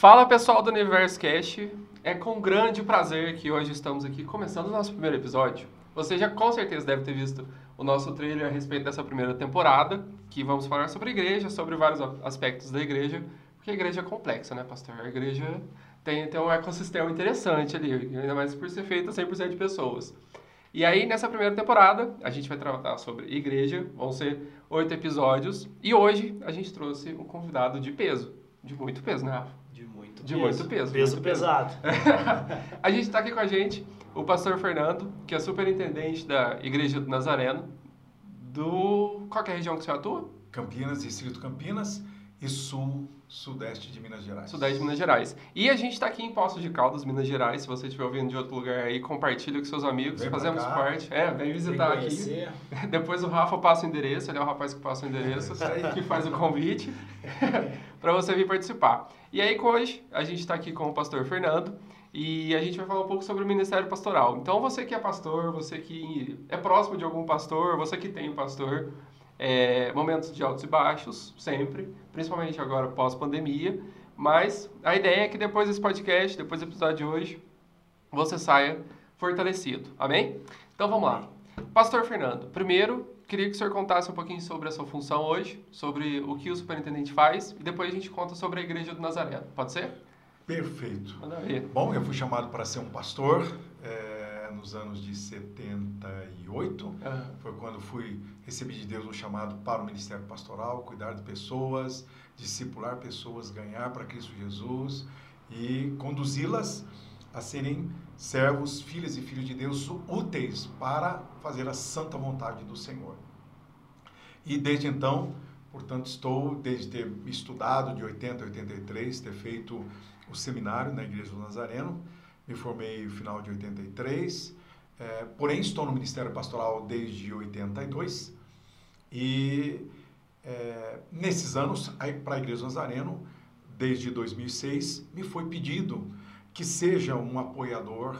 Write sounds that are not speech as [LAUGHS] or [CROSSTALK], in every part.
Fala pessoal do Universo Cast, é com grande prazer que hoje estamos aqui começando o nosso primeiro episódio. Você já com certeza deve ter visto o nosso trailer a respeito dessa primeira temporada, que vamos falar sobre igreja, sobre vários aspectos da igreja, porque a igreja é complexa, né, pastor? A igreja tem, tem um ecossistema interessante ali, ainda mais por ser feita 100% de pessoas. E aí, nessa primeira temporada, a gente vai tratar sobre igreja, vão ser oito episódios, e hoje a gente trouxe um convidado de peso, de muito peso, né, Rafa? De muito De peso. muito peso. Peso muito pesado. [LAUGHS] a gente está aqui com a gente o pastor Fernando, que é superintendente da Igreja do Nazareno, do... Qual que é a região que você atua? Campinas, Distrito Campinas e Sul, Sudeste de Minas Gerais. Sudeste de Minas Gerais. E a gente está aqui em Poços de Caldas, Minas Gerais. Se você estiver ouvindo de outro lugar aí, compartilha com seus amigos. Vem Fazemos cá. parte. É, vem visitar aqui. [LAUGHS] Depois o Rafa passa o endereço, ele é o rapaz que passa o endereço, que faz o convite [LAUGHS] para você vir participar. E aí, hoje, a gente está aqui com o pastor Fernando e a gente vai falar um pouco sobre o ministério pastoral. Então, você que é pastor, você que é próximo de algum pastor, você que tem um pastor, é, momentos de altos e baixos, sempre, principalmente agora pós-pandemia. Mas a ideia é que depois desse podcast, depois do episódio de hoje, você saia fortalecido. Amém? Então vamos lá. Pastor Fernando, primeiro queria que o senhor contasse um pouquinho sobre a sua função hoje, sobre o que o superintendente faz, e depois a gente conta sobre a Igreja do Nazareno. Pode ser? Perfeito. Bom, eu fui chamado para ser um pastor eh, nos anos de 78. Ah, Foi quando fui recebi de Deus um chamado para o ministério pastoral, cuidar de pessoas, discipular pessoas, ganhar para Cristo Jesus e conduzi-las a serem servos, filhas e filhos de Deus úteis para fazer a santa vontade do Senhor. E desde então, portanto, estou, desde ter estudado de 80 a 83, ter feito o seminário na Igreja do Nazareno, me formei no final de 83, eh, porém estou no Ministério Pastoral desde 82 e eh, nesses anos, para a Igreja do Nazareno, desde 2006, me foi pedido que seja um apoiador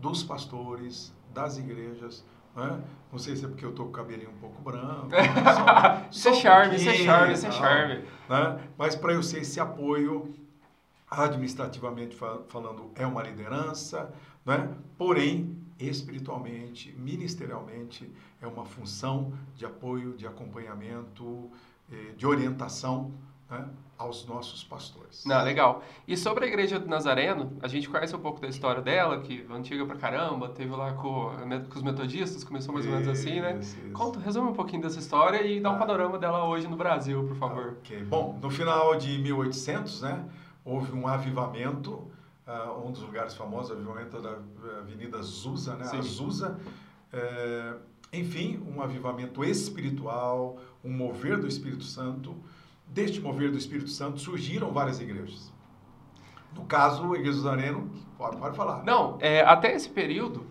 dos pastores, das igrejas, né? Não sei se é porque eu tô com o cabelinho um pouco branco. [LAUGHS] só- Isso é só um charme, isso é charme, isso é charme. né? Mas para eu ser esse apoio, administrativamente fa- falando, é uma liderança, né? porém, espiritualmente, ministerialmente, é uma função de apoio, de acompanhamento, eh, de orientação né? Aos nossos pastores. Não, legal. E sobre a Igreja do Nazareno, a gente conhece um pouco da história dela, que é antiga pra caramba, teve lá com, com os metodistas, começou mais ou menos assim, né? Isso, isso. Conta, resume um pouquinho dessa história e dá um Ah. panorama dela hoje no Brasil, por favor. Ok. Bom, no final de 1800, né, houve um avivamento, ah, um dos lugares famosos, avivamento da Avenida Azusa, né, Sim. Azusa. É, enfim, um avivamento espiritual, um mover do Espírito Santo. Deste mover do Espírito Santo surgiram várias igrejas. No caso, a Igreja do Nazareno, pode, pode falar. Não, é, até esse período,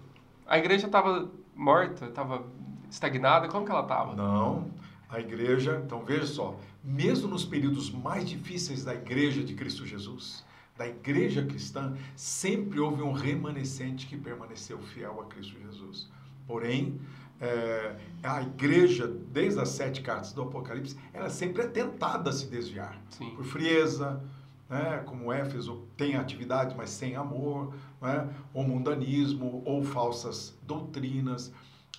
a igreja estava morta, estava estagnada. Como que ela estava? Não, a igreja, então veja só, mesmo nos períodos mais difíceis da igreja de Cristo Jesus, da igreja cristã, sempre houve um remanescente que permaneceu fiel a Cristo Jesus. Porém, é, a igreja, desde as sete cartas do Apocalipse, ela sempre é tentada a se desviar Sim. por frieza, né? como Éfeso tem atividade, mas sem amor, né? ou mundanismo, ou falsas doutrinas.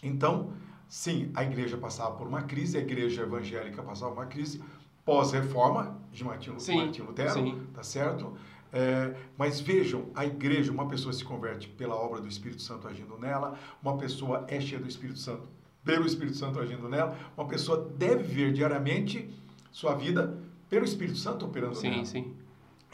Então, sim, a igreja passava por uma crise, a igreja evangélica passava por uma crise pós-reforma de Martinho, Sim, Martinho Lutero, sim. tá certo? É, mas vejam, a igreja, uma pessoa se converte pela obra do Espírito Santo agindo nela, uma pessoa é cheia do Espírito Santo pelo Espírito Santo agindo nela, uma pessoa deve viver diariamente sua vida pelo Espírito Santo operando Sim, nela. sim.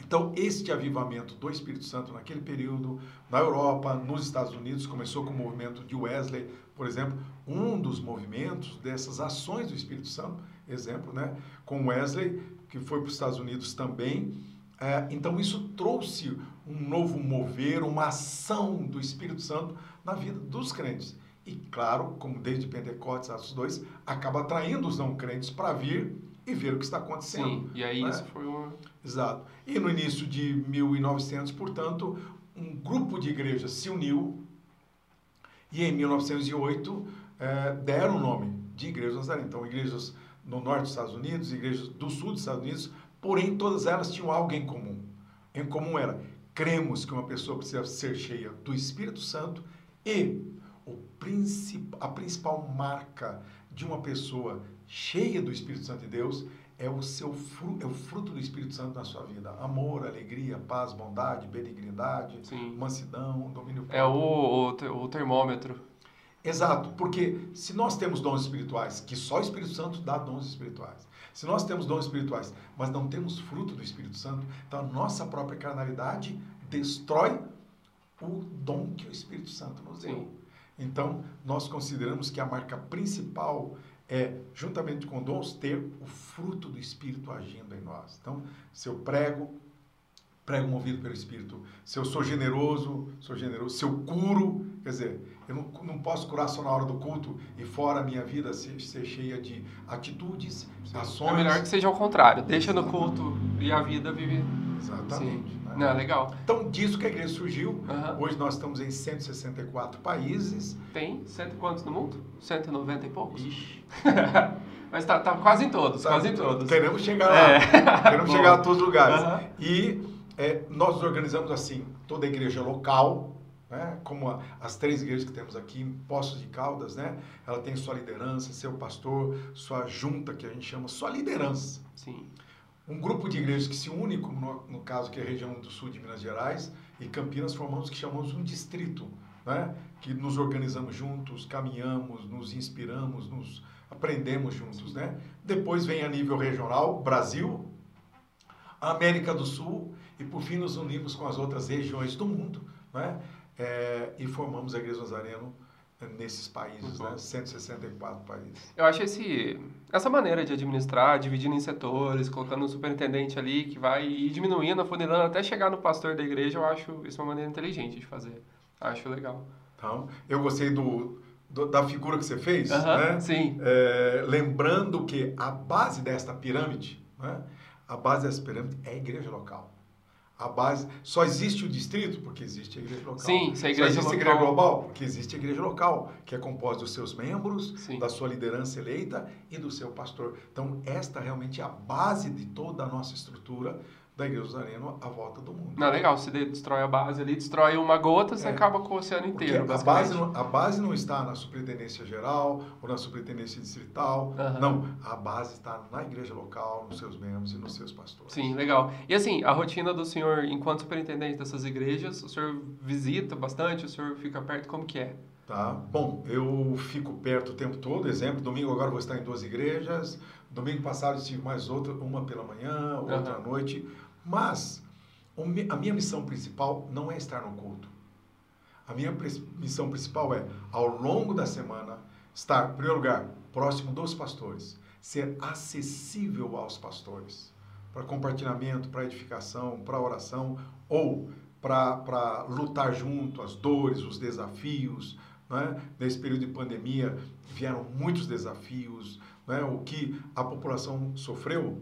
Então, este avivamento do Espírito Santo naquele período, na Europa, nos Estados Unidos, começou com o movimento de Wesley, por exemplo, um dos movimentos dessas ações do Espírito Santo, exemplo, né, com Wesley, que foi para os Estados Unidos também. É, então, isso trouxe um novo mover, uma ação do Espírito Santo na vida dos crentes. E, claro, como desde Pentecostes, Atos 2, acaba atraindo os não crentes para vir e ver o que está acontecendo. Sim, e aí né? isso foi uma... Exato. E no início de 1900, portanto, um grupo de igrejas se uniu e em 1908 eh, deram o nome de Igreja Nazaré. Então, igrejas no norte dos Estados Unidos, igrejas do sul dos Estados Unidos, porém todas elas tinham algo em comum. em comum era: cremos que uma pessoa precisa ser cheia do Espírito Santo e o princip, a principal marca de uma pessoa cheia do Espírito Santo de Deus é o seu fruto, é o fruto do Espírito Santo na sua vida. Amor, alegria, paz, bondade, benignidade, Sim. mansidão, domínio É o, o, o termômetro. Exato, porque se nós temos dons espirituais, que só o Espírito Santo dá dons espirituais. Se nós temos dons espirituais, mas não temos fruto do Espírito Santo, então a nossa própria carnalidade destrói o dom que o Espírito Santo nos deu. Então, nós consideramos que a marca principal é, juntamente com dons, ter o fruto do Espírito agindo em nós. Então, se eu prego, prego movido pelo Espírito. Se eu sou generoso, sou generoso. Se eu curo, quer dizer, eu não, não posso curar só na hora do culto e fora a minha vida ser, ser cheia de atitudes, ações. É melhor que seja ao contrário. Deixa no culto e a vida vive. Exatamente. Sim. né? Não, legal. Então, disso que a igreja surgiu. Hoje nós estamos em 164 países. Tem cento e quantos no mundo? 190 e poucos? Ixi. [LAUGHS] Mas tá, tá quase em todos, Sabe? quase em todos. Queremos chegar lá. É. [LAUGHS] Queremos [LAUGHS] chegar a todos os lugares. E é, nós organizamos assim, toda a igreja local, né, como a- as três igrejas que temos aqui Poços de Caldas, né, ela tem sua liderança, seu pastor, sua junta, que a gente chama sua liderança. Sim. Um grupo de igrejas que se une, como no, no caso que é a região do sul de Minas Gerais e Campinas, formamos o que chamamos um distrito, né? que nos organizamos juntos, caminhamos, nos inspiramos, nos aprendemos juntos. Né? Depois vem a nível regional, Brasil, América do Sul e por fim nos unimos com as outras regiões do mundo né? É, e formamos a Igreja Nazareno nesses países, né? bom. 164 países. Eu acho esse, essa maneira de administrar, dividindo em setores, colocando um superintendente ali que vai ir diminuindo, afunilando até chegar no pastor da igreja, eu acho isso uma maneira inteligente de fazer. Acho legal. Então, eu gostei do, do- da figura que você fez, Aham, né? Sim. É, lembrando que a base desta pirâmide, né? a base dessa pirâmide é a igreja local. A base só existe o distrito porque existe a igreja local. Sim, se a só igreja existe a local- igreja global porque existe a igreja local, que é composta dos seus membros, Sim. da sua liderança eleita e do seu pastor. Então, esta realmente é a base de toda a nossa estrutura da igreja Nazareno à volta do mundo. Não, legal. Se de- destrói a base ali, destrói uma gota, você É. acaba com o oceano inteiro, a base, não, a base não está na superintendência geral ou na superintendência distrital. Aham. Não, a base está na igreja local, nos seus membros e nos seus pastores. Sim, legal. E assim, a rotina do senhor, enquanto superintendente dessas igrejas, o senhor visita bastante, o senhor fica perto, como que é? Tá? Bom, eu fico perto o tempo todo. Exemplo, domingo agora vou estar em duas igrejas. Domingo passado estive mais outra, uma pela manhã, outra à noite. Mas a minha missão principal não é estar no culto. A minha missão principal é, ao longo da semana, estar, em primeiro lugar, próximo dos pastores, ser acessível aos pastores, para compartilhamento, para edificação, para oração ou para lutar junto as dores, os desafios. Né? Nesse período de pandemia vieram muitos desafios, né? o que a população sofreu.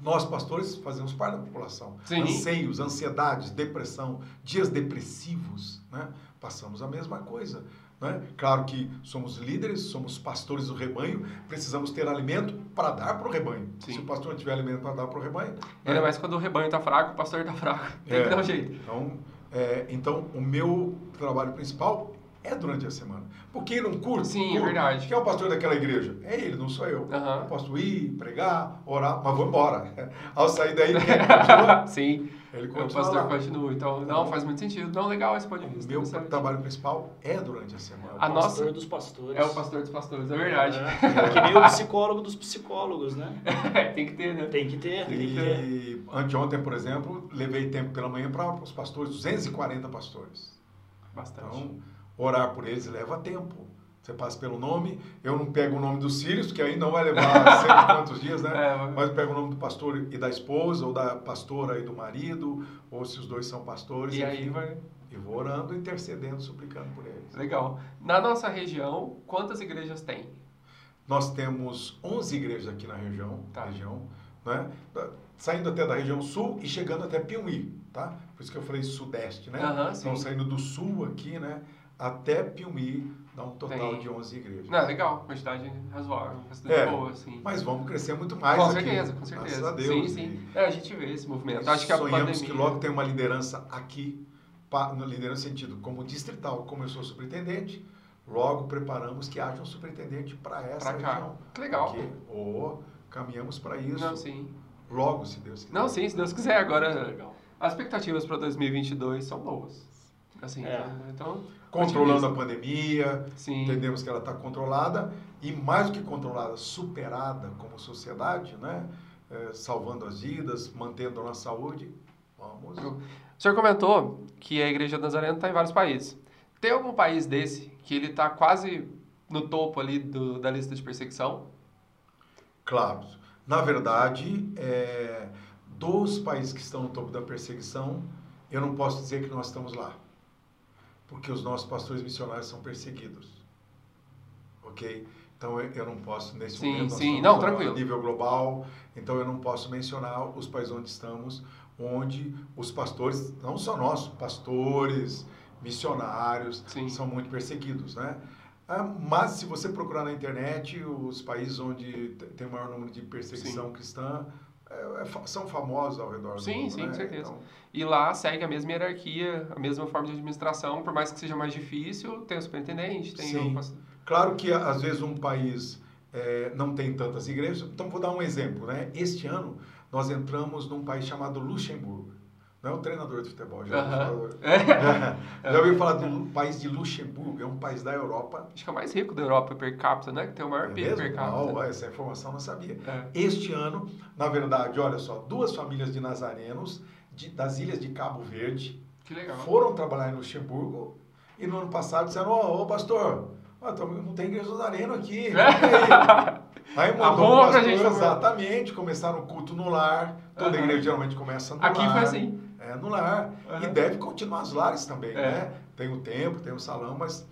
Nós, pastores, fazemos parte da população. Sim. Anseios, ansiedades, depressão, dias depressivos, né? passamos a mesma coisa. Né? Claro que somos líderes, somos pastores do rebanho, precisamos ter alimento para dar para o rebanho. Sim. Se o pastor não tiver alimento para dar para o rebanho, Ainda né? mais quando o rebanho tá fraco, o pastor tá fraco. Tem É. que dar um jeito. Então, é, então, o meu trabalho principal é durante a semana. Porque ir num curso, Sim, é verdade. quem é o pastor daquela igreja? É ele, não sou eu. Aham. Eu posso ir, pregar, orar, mas vou embora. [LAUGHS] Ao sair daí, continua? [LAUGHS] Sim, Ele o continua pastor lá. continua. Então, não, faz muito sentido. Não, legal esse ponto de O vista. meu interessante. trabalho principal é durante a semana. A nossa- pastor dos pastores. É o pastor dos pastores, é verdade. É, que nem o psicólogo dos psicólogos, né? [LAUGHS] Tem que ter, né? Tem que ter, tem que ter. E anteontem, por exemplo, levei tempo pela manhã para os pastores, 240 pastores. Bastante. Então, orar por eles leva tempo. Você passa pelo nome, eu não pego o nome dos filhos, que aí não vai levar [LAUGHS] sei quantos dias, né? É, mas- Mas eu pego o nome do pastor e da esposa, ou da pastora e do marido, ou se os dois são pastores. e aí vai. E vou orando, intercedendo, suplicando por eles. Legal. Na nossa região, quantas igrejas tem? Nós temos 11 igrejas aqui na região, Tá. região né? Saindo até da região sul e chegando até Piuí, tá? Por isso que eu falei sudeste, né? Sim. Então, saindo do sul aqui, né? Até Piuí, dá um total Tem. de 11 igrejas. Não, legal, quantidade razoável, bastante É, boa, assim. Mas vamos crescer muito mais com aqui. certeza, com Graças certeza. a Deus. Sim, E- sim. É, a gente vê esse movimento. e Acho que a sonhamos pandemia... que logo tem uma liderança aqui, na liderança no sentido como distrital, como eu sou superintendente, logo preparamos que haja um superintendente para essa Pra cá. região. Que legal. Porque, ou caminhamos para isso. Não, sim. Logo, se Deus quiser. Não, sim, se Deus quiser. Agora, as expectativas para 2022 são boas. Assim, É. então... Controlando a pandemia, Sim. entendemos que ela está controlada e mais do que controlada, superada como sociedade, né? Eh, salvando as vidas, mantendo a nossa saúde. Vamos. O senhor comentou que a Igreja Nazarena está em vários países. Tem algum país desse que ele está quase no topo ali do- da lista de perseguição? Claro. Na verdade, é, dos países que estão no topo da perseguição, eu não posso dizer que nós estamos lá. Porque os nossos pastores missionários são perseguidos. Ok? Então eu, não posso, nesse Sim, momento, sim. Não, tranquilo. nível global, então eu não posso mencionar os países onde estamos, onde os pastores, não só nós, pastores, missionários, Sim. são muito perseguidos, né? Ah, Mas se você procurar na internet, os países onde te- tem o maior número de perseguição cristã são famosos ao redor Sim, do mundo, sim, né? com certeza. Então, E lá segue a mesma hierarquia, a mesma forma de administração, por mais que seja mais difícil, tem o superintendente, tem Sim. o... claro que às vezes um país é, não tem tantas igrejas. Então vou dar um exemplo, né? Este ano nós entramos num país chamado Luxemburgo. Não é um treinador de futebol, já falar, [LAUGHS] já ouviu falar do país de Luxemburgo? É um país da Europa. Acho que é o mais rico da Europa per capita, né? Que tem o maior É PIB per capita. Não, essa informação eu não sabia. É. Este ano, na verdade, olha só, duas famílias de nazarenos de- das ilhas de Cabo Verde foram trabalhar em Luxemburgo e no ano passado disseram, ô, ô, pastor, não tem igreja nazareno aqui. [LAUGHS] aí." Aí mandou pra pastor, gente, exatamente, começaram o culto no lar. Toda igreja geralmente começa no Aqui lar. foi assim. É, no lar. Aham. E deve continuar nos lares também, É. né? Tem o templo, tem o salão, mas...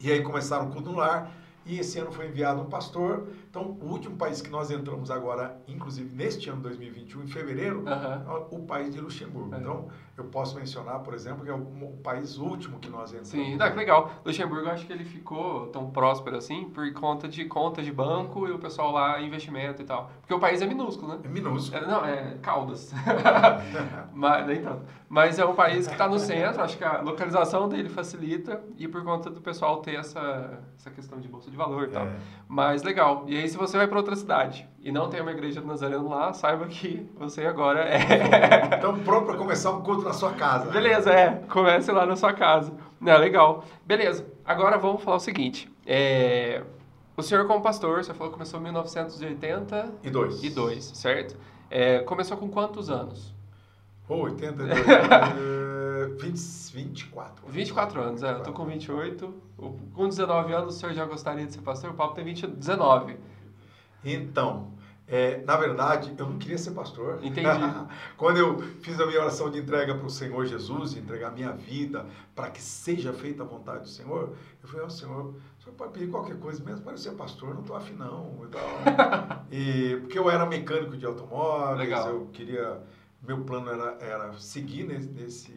E aí começaram o culto no lar. E esse ano foi enviado um pastor. Então, o último país que nós entramos agora, inclusive neste ano 2021, em fevereiro, Aham. é o país de Luxemburgo. É. Então, eu posso mencionar, por exemplo, que é o, país último que nós entramos. Sim, não, que legal. Luxemburgo, acho que ele ficou tão próspero assim por conta de conta de banco e o pessoal lá, investimento e tal. Porque o país é minúsculo, né? É minúsculo. É, não, é Caldas. [LAUGHS] Mas, nem tanto. Mas é um país que está no centro, acho que a localização dele facilita e por conta do pessoal ter essa, essa questão de bolsa de valor e tal. É. Mas legal. E aí, se você vai para outra cidade e não tem uma igreja do Nazareno lá, saiba que você agora é. [LAUGHS] Então, pronto para começar um culto na sua casa. Beleza, é. Comece lá na sua casa. Não, legal. Beleza. Agora vamos falar o seguinte. É, O senhor, como pastor, você falou que começou em 1982, E dois. certo? É, Começou com quantos anos? Pô, 82. [LAUGHS] é, 20, 24. 24 anos, é. Eu tô com 28. O- Com 19 anos, o senhor já gostaria de ser pastor? O Paulo tem 20, 19. Então, é, na verdade, eu não queria ser pastor. Entendi. [LAUGHS] Quando eu fiz a minha oração de entrega para o Senhor Jesus, de entregar a minha vida para que seja feita a vontade do Senhor, eu falei, ó Senhor, o Senhor pode pedir qualquer coisa, mesmo para eu ser pastor, não estou afim não. E tal. [LAUGHS] e, porque eu era mecânico de automóveis, Legal. eu queria, meu plano era, era seguir nesse, nesse,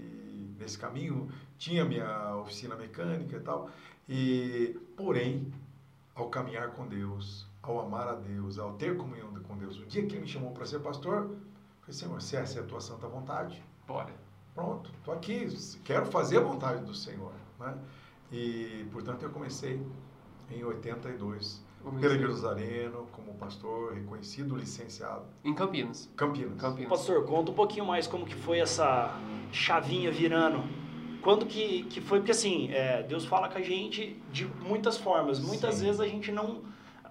nesse caminho, tinha minha oficina mecânica e tal, e, porém, ao caminhar com Deus, ao amar a Deus, ao ter comunhão com Deus. O dia que ele me chamou para ser pastor, eu falei, Senhor, se essa é a tua santa vontade, Bora. pronto, estou aqui, quero fazer a vontade do Senhor. Né? E, portanto, eu comecei em 82, pela Zareno, como pastor, reconhecido, licenciado, Em Campinas. Campinas. Campinas. Pastor, conta um pouquinho mais como que foi essa chavinha virando. Quando que, que foi? Porque assim, é, Deus fala com a gente de muitas formas. Muitas Sim. vezes a gente não...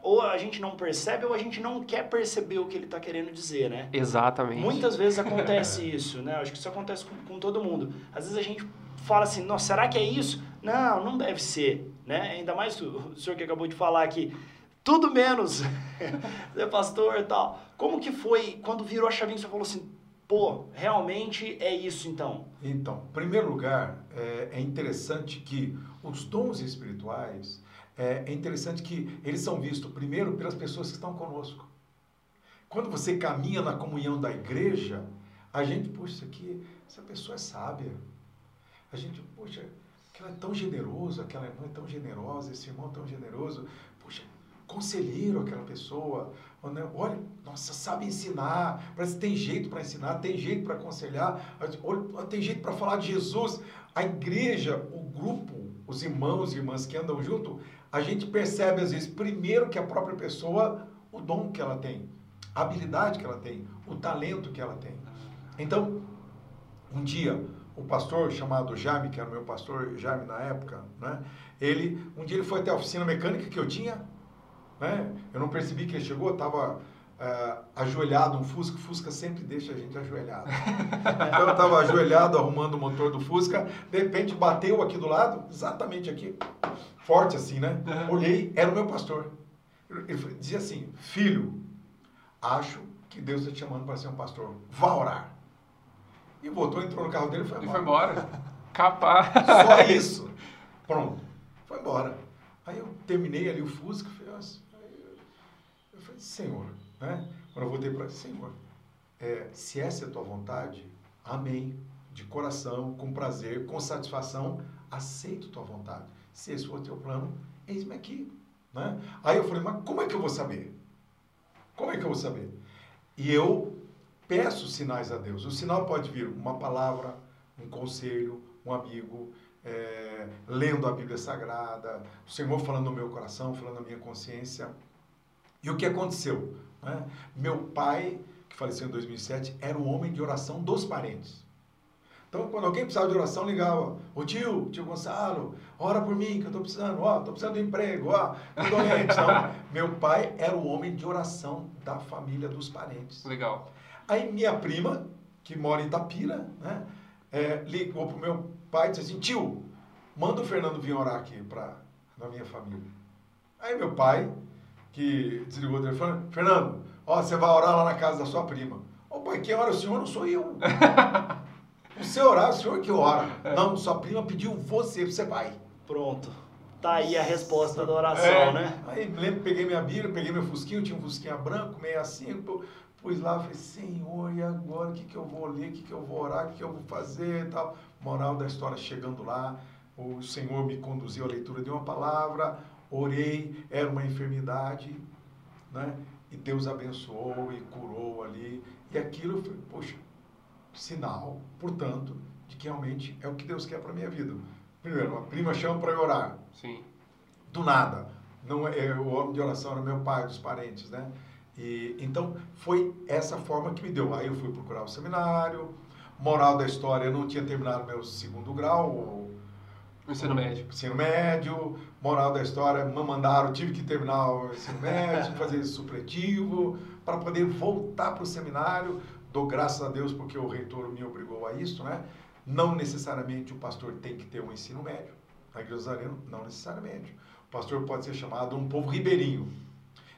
Ou a gente não percebe ou a gente não quer perceber o que ele está querendo dizer, né? Exatamente. Muitas vezes acontece [LAUGHS] isso, né? Acho que isso acontece com, com todo mundo. Às vezes a gente fala assim, nossa, será que é isso? Não, não deve ser, né? Ainda mais o, o senhor que acabou de falar aqui, tudo menos ser [LAUGHS] pastor e tal. Como que foi quando virou a chavinha, você falou assim, pô, realmente é isso então? Então, em primeiro lugar, é, é interessante que os dons espirituais, é, é interessante que eles são vistos primeiro pelas pessoas que estão conosco. Quando você caminha na comunhão da igreja, a gente, puxa, isso aqui, essa pessoa é sábia. A gente, puxa, aquela é tão generoso, aquela irmã é tão generosa, esse irmão é tão generoso. Conselheiro aquela pessoa. Olha, nossa, sabe ensinar. Parece que tem jeito para ensinar, tem jeito para aconselhar, tem jeito para falar de Jesus. A igreja, o grupo, os irmãos e irmãs que andam junto, a gente percebe às vezes primeiro que a própria pessoa, o dom que ela tem, a habilidade que ela tem, o talento que ela tem. Então, um dia, o pastor chamado Jaime, que era meu pastor Jaime na época, né? Ele, um dia ele foi até a oficina mecânica que eu tinha, né? Eu não percebi que ele chegou, estava uh, ajoelhado, um Fusca, Fusca sempre deixa a gente ajoelhado. [LAUGHS] Então eu estava ajoelhado arrumando o motor do Fusca, de repente bateu aqui do lado, exatamente aqui, forte assim, né? Olhei, era o meu pastor. Ele dizia assim: Filho, acho que Deus está te chamando para ser um pastor, vá orar. E voltou, entrou no carro dele e foi embora. E foi embora. [LAUGHS] Capaz. Só isso. Pronto. Foi embora. Aí eu terminei ali o Fusca, Senhor, né? Quando eu voltei para Senhor, é, se essa é a tua vontade, amém. De coração, com prazer, com satisfação, aceito tua vontade. Se esse for o teu plano, eis-me aqui. Né? Aí eu falei, mas como é que eu vou saber? Como é que eu vou saber? E eu peço sinais a Deus. O sinal pode vir uma palavra, um conselho, um amigo, é, lendo a Bíblia Sagrada, o Senhor falando no meu coração, falando na minha consciência. E o que aconteceu? Né? Meu pai, que faleceu em 2007, era um homem de oração dos parentes. Então, quando alguém precisava de oração, ligava. Ô tio, tio Gonçalo, ora por mim, que eu estou precisando. Ó, estou precisando de emprego. Ó, estou doente. Então, meu pai era o homem de oração da família dos parentes. Legal. Aí minha prima, que mora em Itapira, né, é, ligou pro meu pai e disse assim, tio, manda o Fernando vir orar aqui para na minha família. Aí meu pai, que desligou o telefone, Fernando, ó, você vai orar lá na casa da sua prima. Ô pai, quem ora o senhor não sou eu. [LAUGHS] Você orar, o senhor que ora. Não, sua prima pediu você, você vai. Pronto. Tá aí a resposta da oração, é. né? Aí lembro, peguei minha Bíblia, peguei meu fusquinho, tinha um fusquinha branco, meio assim, pus lá, falei, Senhor, e agora o que, que eu vou ler, o que, que eu vou orar, o que, que eu vou fazer e tal. Moral da história, chegando lá, o Senhor me conduziu à leitura de uma palavra, orei, era uma enfermidade, né? E Deus abençoou e curou ali. E aquilo, foi, poxa, sinal, portanto, de que realmente é o que Deus quer para minha vida. Primeiro, uma prima chama para orar. Sim. Do nada. Não é, é, o homem de oração era meu pai, dos parentes, né? E, então, foi essa forma que me deu. Aí eu fui procurar o seminário. Moral da história, eu não tinha terminado meu segundo grau. O ensino médio. Ensino médio. Moral da história, me mandaram, tive que terminar o ensino médio, [LAUGHS] fazer supletivo, para poder voltar para o seminário. Dou graças a Deus porque o reitor me obrigou a isso, né? Não necessariamente o pastor tem que ter um ensino médio. Na Igreja Zareno, não necessariamente. O pastor pode ser chamado um povo ribeirinho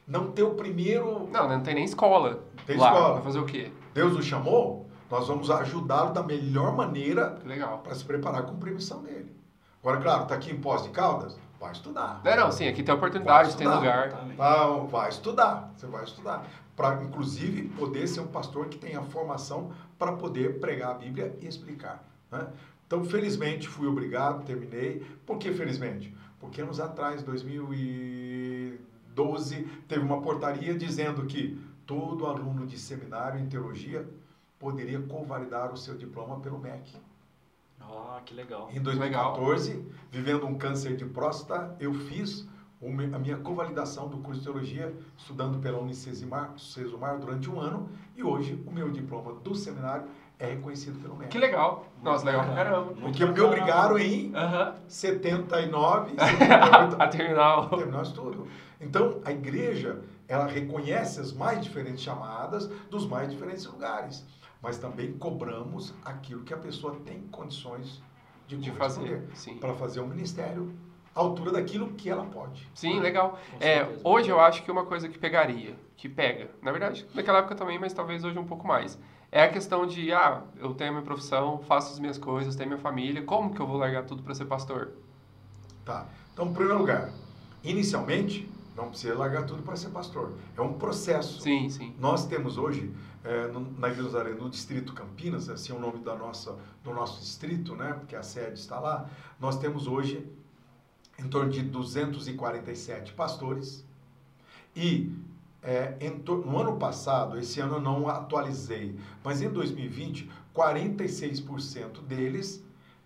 não ter o primeiro. Não, não tem nem escola. Tem lá. escola. Vai fazer o quê? Deus o chamou, nós vamos ajudá-lo da melhor maneira para se preparar com a missão dele. Agora, claro, está aqui em Pós de Caldas, vai estudar. Não, não, sim, aqui tem oportunidade, tem lugar. Não, vai estudar, você vai estudar. Para, inclusive, poder ser um pastor que tenha formação para poder pregar a Bíblia e explicar. Né? Então, felizmente, fui obrigado, terminei. Por que felizmente? Porque anos atrás, 2000 e 12, teve uma portaria dizendo que todo aluno de seminário em teologia poderia convalidar o seu diploma pelo MEC. Ah, que legal. Em 2014, legal. vivendo um câncer de próstata, eu fiz a minha convalidação do curso de teologia, estudando pela Unicesumar durante um ano, e hoje o meu diploma do seminário é reconhecido pelo MEC. Que legal. Nossa, legal pra caramba. Porque me obrigaram em uhum. 79, 78 a terminar o... terminar o estudo. Então, a igreja, ela reconhece as mais diferentes chamadas dos mais diferentes lugares, mas também cobramos aquilo que a pessoa tem condições de, de fazer, para fazer um ministério à altura daquilo que ela pode. Sim, legal. É, hoje eu acho que uma coisa que pegaria, que pega, na verdade, naquela época também, mas talvez hoje um pouco mais, é a questão de, ah, eu tenho a minha profissão, faço as minhas coisas, tenho minha família, como que eu vou largar tudo para ser pastor? Tá. Então, em primeiro lugar, inicialmente, Não precisa largar tudo para ser pastor. É um processo. Sim, sim. Nós temos hoje, é, no, na Igreja Nazaré, no Distrito Campinas, assim é o nome da nossa, do nosso distrito, né? Porque a sede está lá. Nós temos hoje em torno de 247 pastores e é, no ano passado, esse ano eu não atualizei, mas em 2020, 46% deles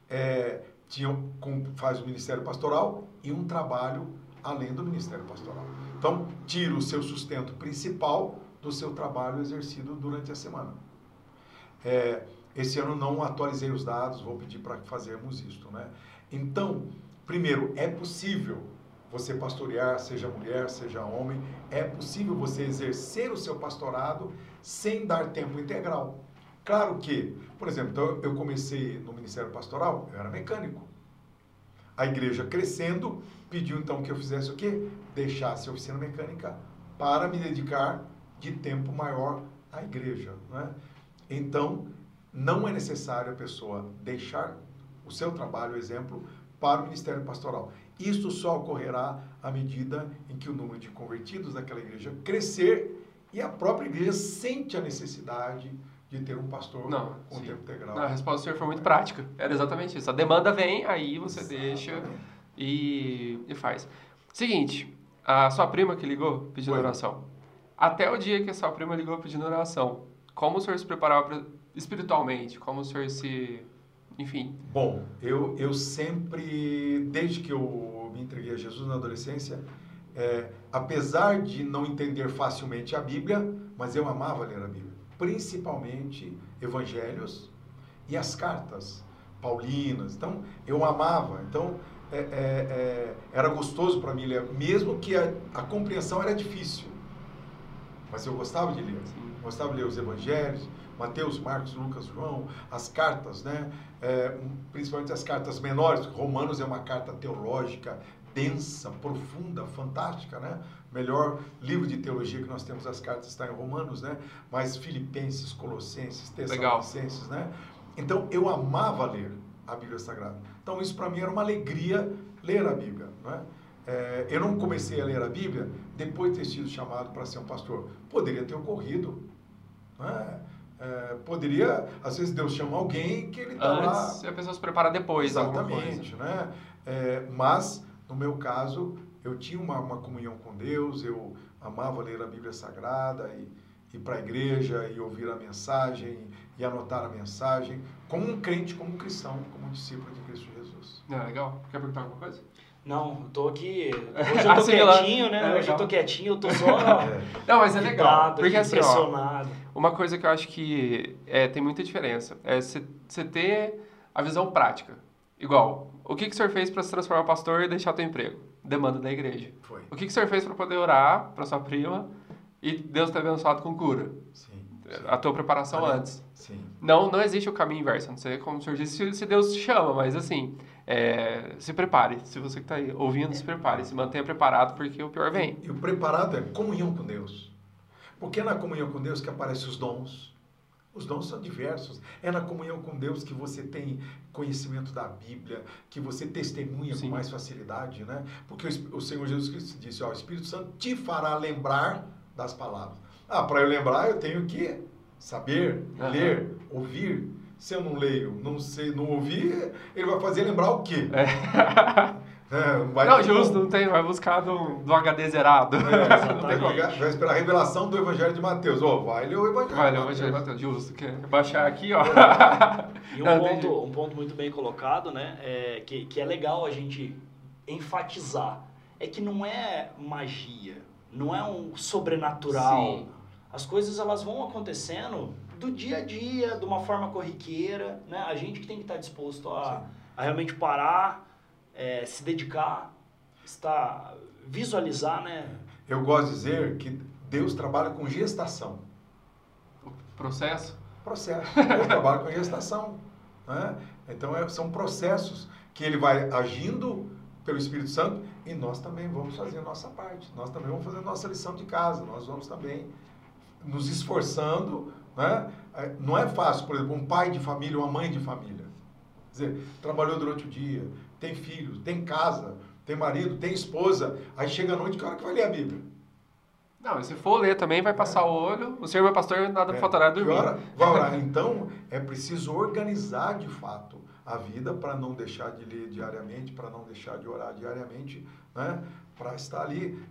é, tinham, com, faz o Ministério Pastoral e um trabalho além do Ministério Pastoral. Então, tira o seu sustento principal do seu trabalho exercido durante a semana. É, esse ano não atualizei os dados, vou pedir para fazermos isso. Né? Então, primeiro, é possível você pastorear, seja mulher, seja homem, é possível você exercer o seu pastorado sem dar tempo integral. Claro que, por exemplo, então eu comecei no Ministério Pastoral, eu era mecânico. A igreja crescendo, pediu então que eu fizesse o quê? Deixasse a oficina mecânica para me dedicar de tempo maior à igreja. Né? Então, não é necessário a pessoa deixar o seu trabalho, exemplo, para o ministério pastoral. Isso só ocorrerá à medida em que o número de convertidos daquela igreja crescer e a própria igreja sente a necessidade de ter um pastor não, com sim. tempo integral. Não, a resposta do senhor foi muito prática. Era exatamente isso. A demanda vem, aí você deixa e, e faz. Seguinte, a sua prima que ligou pedindo oração. Até o dia que a sua prima ligou pedindo oração, como o senhor se preparava espiritualmente? Como o senhor se. Enfim. Bom, eu, eu sempre, desde que eu me entreguei a Jesus na adolescência, é, apesar de não entender facilmente a Bíblia, mas eu amava ler a Bíblia, principalmente evangelhos e as cartas paulinas. Então, eu amava. Então, é, é, é, era gostoso para mim ler, mesmo que a, a, compreensão era difícil. Mas eu gostava de ler. Sim. Gostava de ler os evangelhos, Mateus, Marcos, Lucas, João, as cartas, né? É, principalmente as cartas menores. Romanos é uma carta teológica densa, profunda, fantástica, né? Melhor livro de teologia que nós temos as cartas está em Romanos, né? Mas Filipenses, Colossenses, Tessalonicenses, né? Então eu amava ler a Bíblia Sagrada. Então isso para mim era uma alegria ler a Bíblia. Né? É, eu não comecei a ler a Bíblia depois de ter sido chamado para ser um pastor. Poderia ter ocorrido. Né? É, poderia, às vezes Deus chama alguém que ele está lá. E a pessoa se prepara depois. Exatamente. Né? É, mas, no meu caso, eu tinha uma, uma comunhão com Deus, eu amava ler a Bíblia Sagrada e ir para a igreja e ouvir a mensagem e anotar a mensagem, como um crente, como um cristão, como um discípulo de Cristo Jesus. É, legal. Quer perguntar alguma coisa? Não, tô aqui. Hoje [LAUGHS] eu tô assim, quietinho, né? É Hoje eu tô quietinho, eu tô só. [LAUGHS] é. Não, mas é legal. Porque assim, ó, uma coisa que eu acho que é, tem muita diferença é você ter a visão prática. Igual, o que, que o senhor fez para se transformar em pastor e deixar teu emprego? Demanda da igreja. Foi. O que, que o senhor fez para poder orar para sua prima e Deus ter abençoado com cura? Sim. A tua preparação ah, antes. Sim. Não, não existe o caminho inverso. Não sei como o senhor disse, se Deus te chama, mas assim, é, se prepare. Se você que está aí ouvindo, se prepare. Se mantenha preparado, porque o pior vem. E o preparado é comunhão com Deus. Porque é na comunhão com Deus que aparecem os dons. Os dons são diversos. É na comunhão com Deus que você tem conhecimento da Bíblia, que você testemunha Sim. com mais facilidade, né? Porque o Senhor Jesus Cristo disse, ó, o Espírito Santo te fará lembrar das palavras. Ah, para eu lembrar, eu tenho que saber, uhum. ler, ouvir. Se eu não leio, não sei, não ouvir, ele vai fazer lembrar o quê? É. [LAUGHS] É, vai não, justo, não tem, vai buscar do, do HD zerado. É, [LAUGHS] vai, vai esperar a revelação do Evangelho de Mateus. Oh, vai ler o Evangelho vai ler o Evangelho de Mateus, justo. Que baixar aqui, ó. [LAUGHS] E um, não, ponto, um ponto muito bem colocado, né, é, que, que é legal a gente enfatizar, é que não é magia, não é um sobrenatural. Sim. As coisas elas vão acontecendo do dia a dia, de uma forma corriqueira, né? A gente que tem que estar disposto a, a realmente parar, é, se dedicar, estar, visualizar, né? Eu gosto de dizer que Deus trabalha com gestação. Processo? Processo. Deus trabalha com gestação. Né? Então, é, são processos que ele vai agindo pelo Espírito Santo e nós também vamos fazer a nossa parte. Nós também vamos fazer a nossa lição de casa. Nós vamos também nos esforçando. Né? É, não é fácil, por exemplo, um pai de família, uma mãe de família. Quer dizer, trabalhou durante o dia, tem filhos, tem casa, tem marido, tem esposa. Aí chega a noite, hora que vai ler a Bíblia? Não, e se for ler também, vai passar o olho. O senhor, meu pastor, nada É, faltará dormir. hora vai orar? Então, é preciso organizar de fato a vida para não deixar de ler diariamente, para não deixar de orar diariamente, né? para estar ali,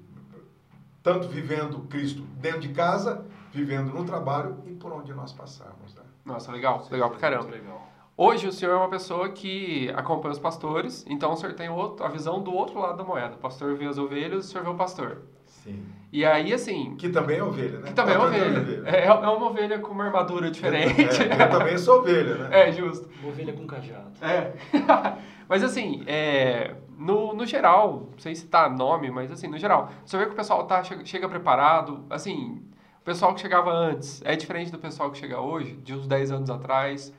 tanto vivendo Cristo dentro de casa, vivendo no trabalho e por onde nós passarmos. Né? Nossa, legal, legal pra caramba. Legal. Hoje o senhor é uma pessoa que acompanha os pastores, então o senhor tem outro, a visão do outro lado da moeda. O pastor vê as ovelhas, o senhor vê o pastor. Sim. E aí, assim, Que também é ovelha, né? que também é Não, ovelha. É, é uma ovelha com uma armadura diferente. É, eu também sou ovelha, né? É, justo. Ovelha com cajado. É. [LAUGHS] mas assim, é, no, no geral, não sei se tá nome, mas assim, no geral, você vê que o pessoal tá, chega, chega preparado, assim, o pessoal que chegava antes é diferente do pessoal que chega hoje, de uns 10 anos atrás.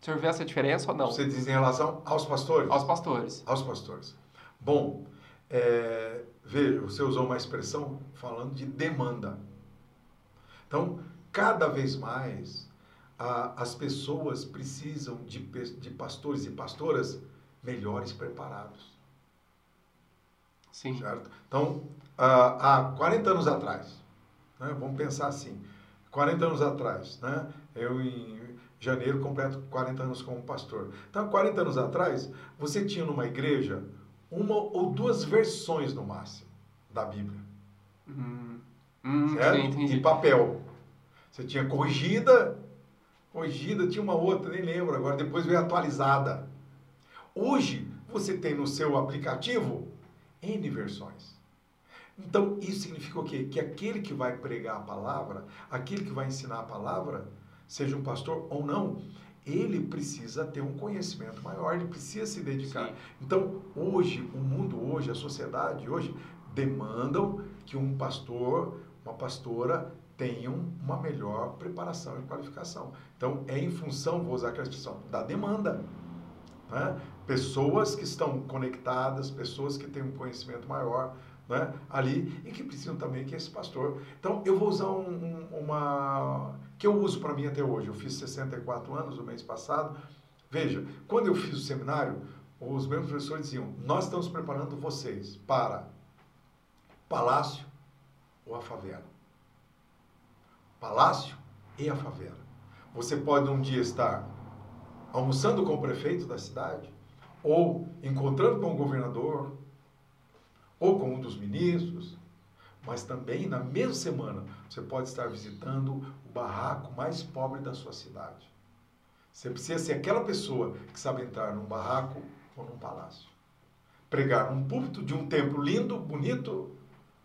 O senhor vê essa diferença ou não? Você diz em relação aos pastores? Aos pastores. Aos pastores. Bom, é, veja, você usou uma expressão falando de demanda. Então, cada vez mais, a- as pessoas precisam de, de pastores e pastoras melhores preparados, Sim. certo? Então, há 40 anos atrás, né, vamos pensar assim, 40 anos atrás, né, eu em janeiro completo 40 anos como pastor. Então, 40 anos atrás, você tinha numa igreja uma ou duas versões no máximo da Bíblia, Hum, hum, certo? sim, entendi. Em papel. Você tinha corrigida, corrigida, tinha uma outra, nem lembro agora, depois veio atualizada. Hoje, você tem no seu aplicativo N versões. Então, isso significa o quê? Que aquele que vai pregar a palavra, aquele que vai ensinar a palavra, seja um pastor ou não, ele precisa ter um conhecimento maior, ele precisa se dedicar. Sim. Então, hoje, o mundo hoje, a sociedade hoje, demandam que um pastor, uma pastora tenham uma melhor preparação e qualificação. Então, é em função, vou usar aquela expressão, da demanda. Né? Pessoas que estão conectadas, pessoas que têm um conhecimento maior né? ali e que precisam também que esse pastor. Então, eu vou usar um, um- uma... que eu uso para mim até hoje. Eu fiz 64 anos no mês passado. Veja, quando eu fiz o seminário, os meus professores diziam, nós estamos preparando vocês para palácio ou a favela. Palácio e a favela. Você pode um dia estar almoçando com o prefeito da cidade, ou encontrando com o governador, ou com um dos ministros, mas também na mesma semana você pode estar visitando o barraco mais pobre da sua cidade. Você precisa ser aquela pessoa que sabe entrar num barraco ou num palácio. Pregar num púlpito de um templo lindo, bonito,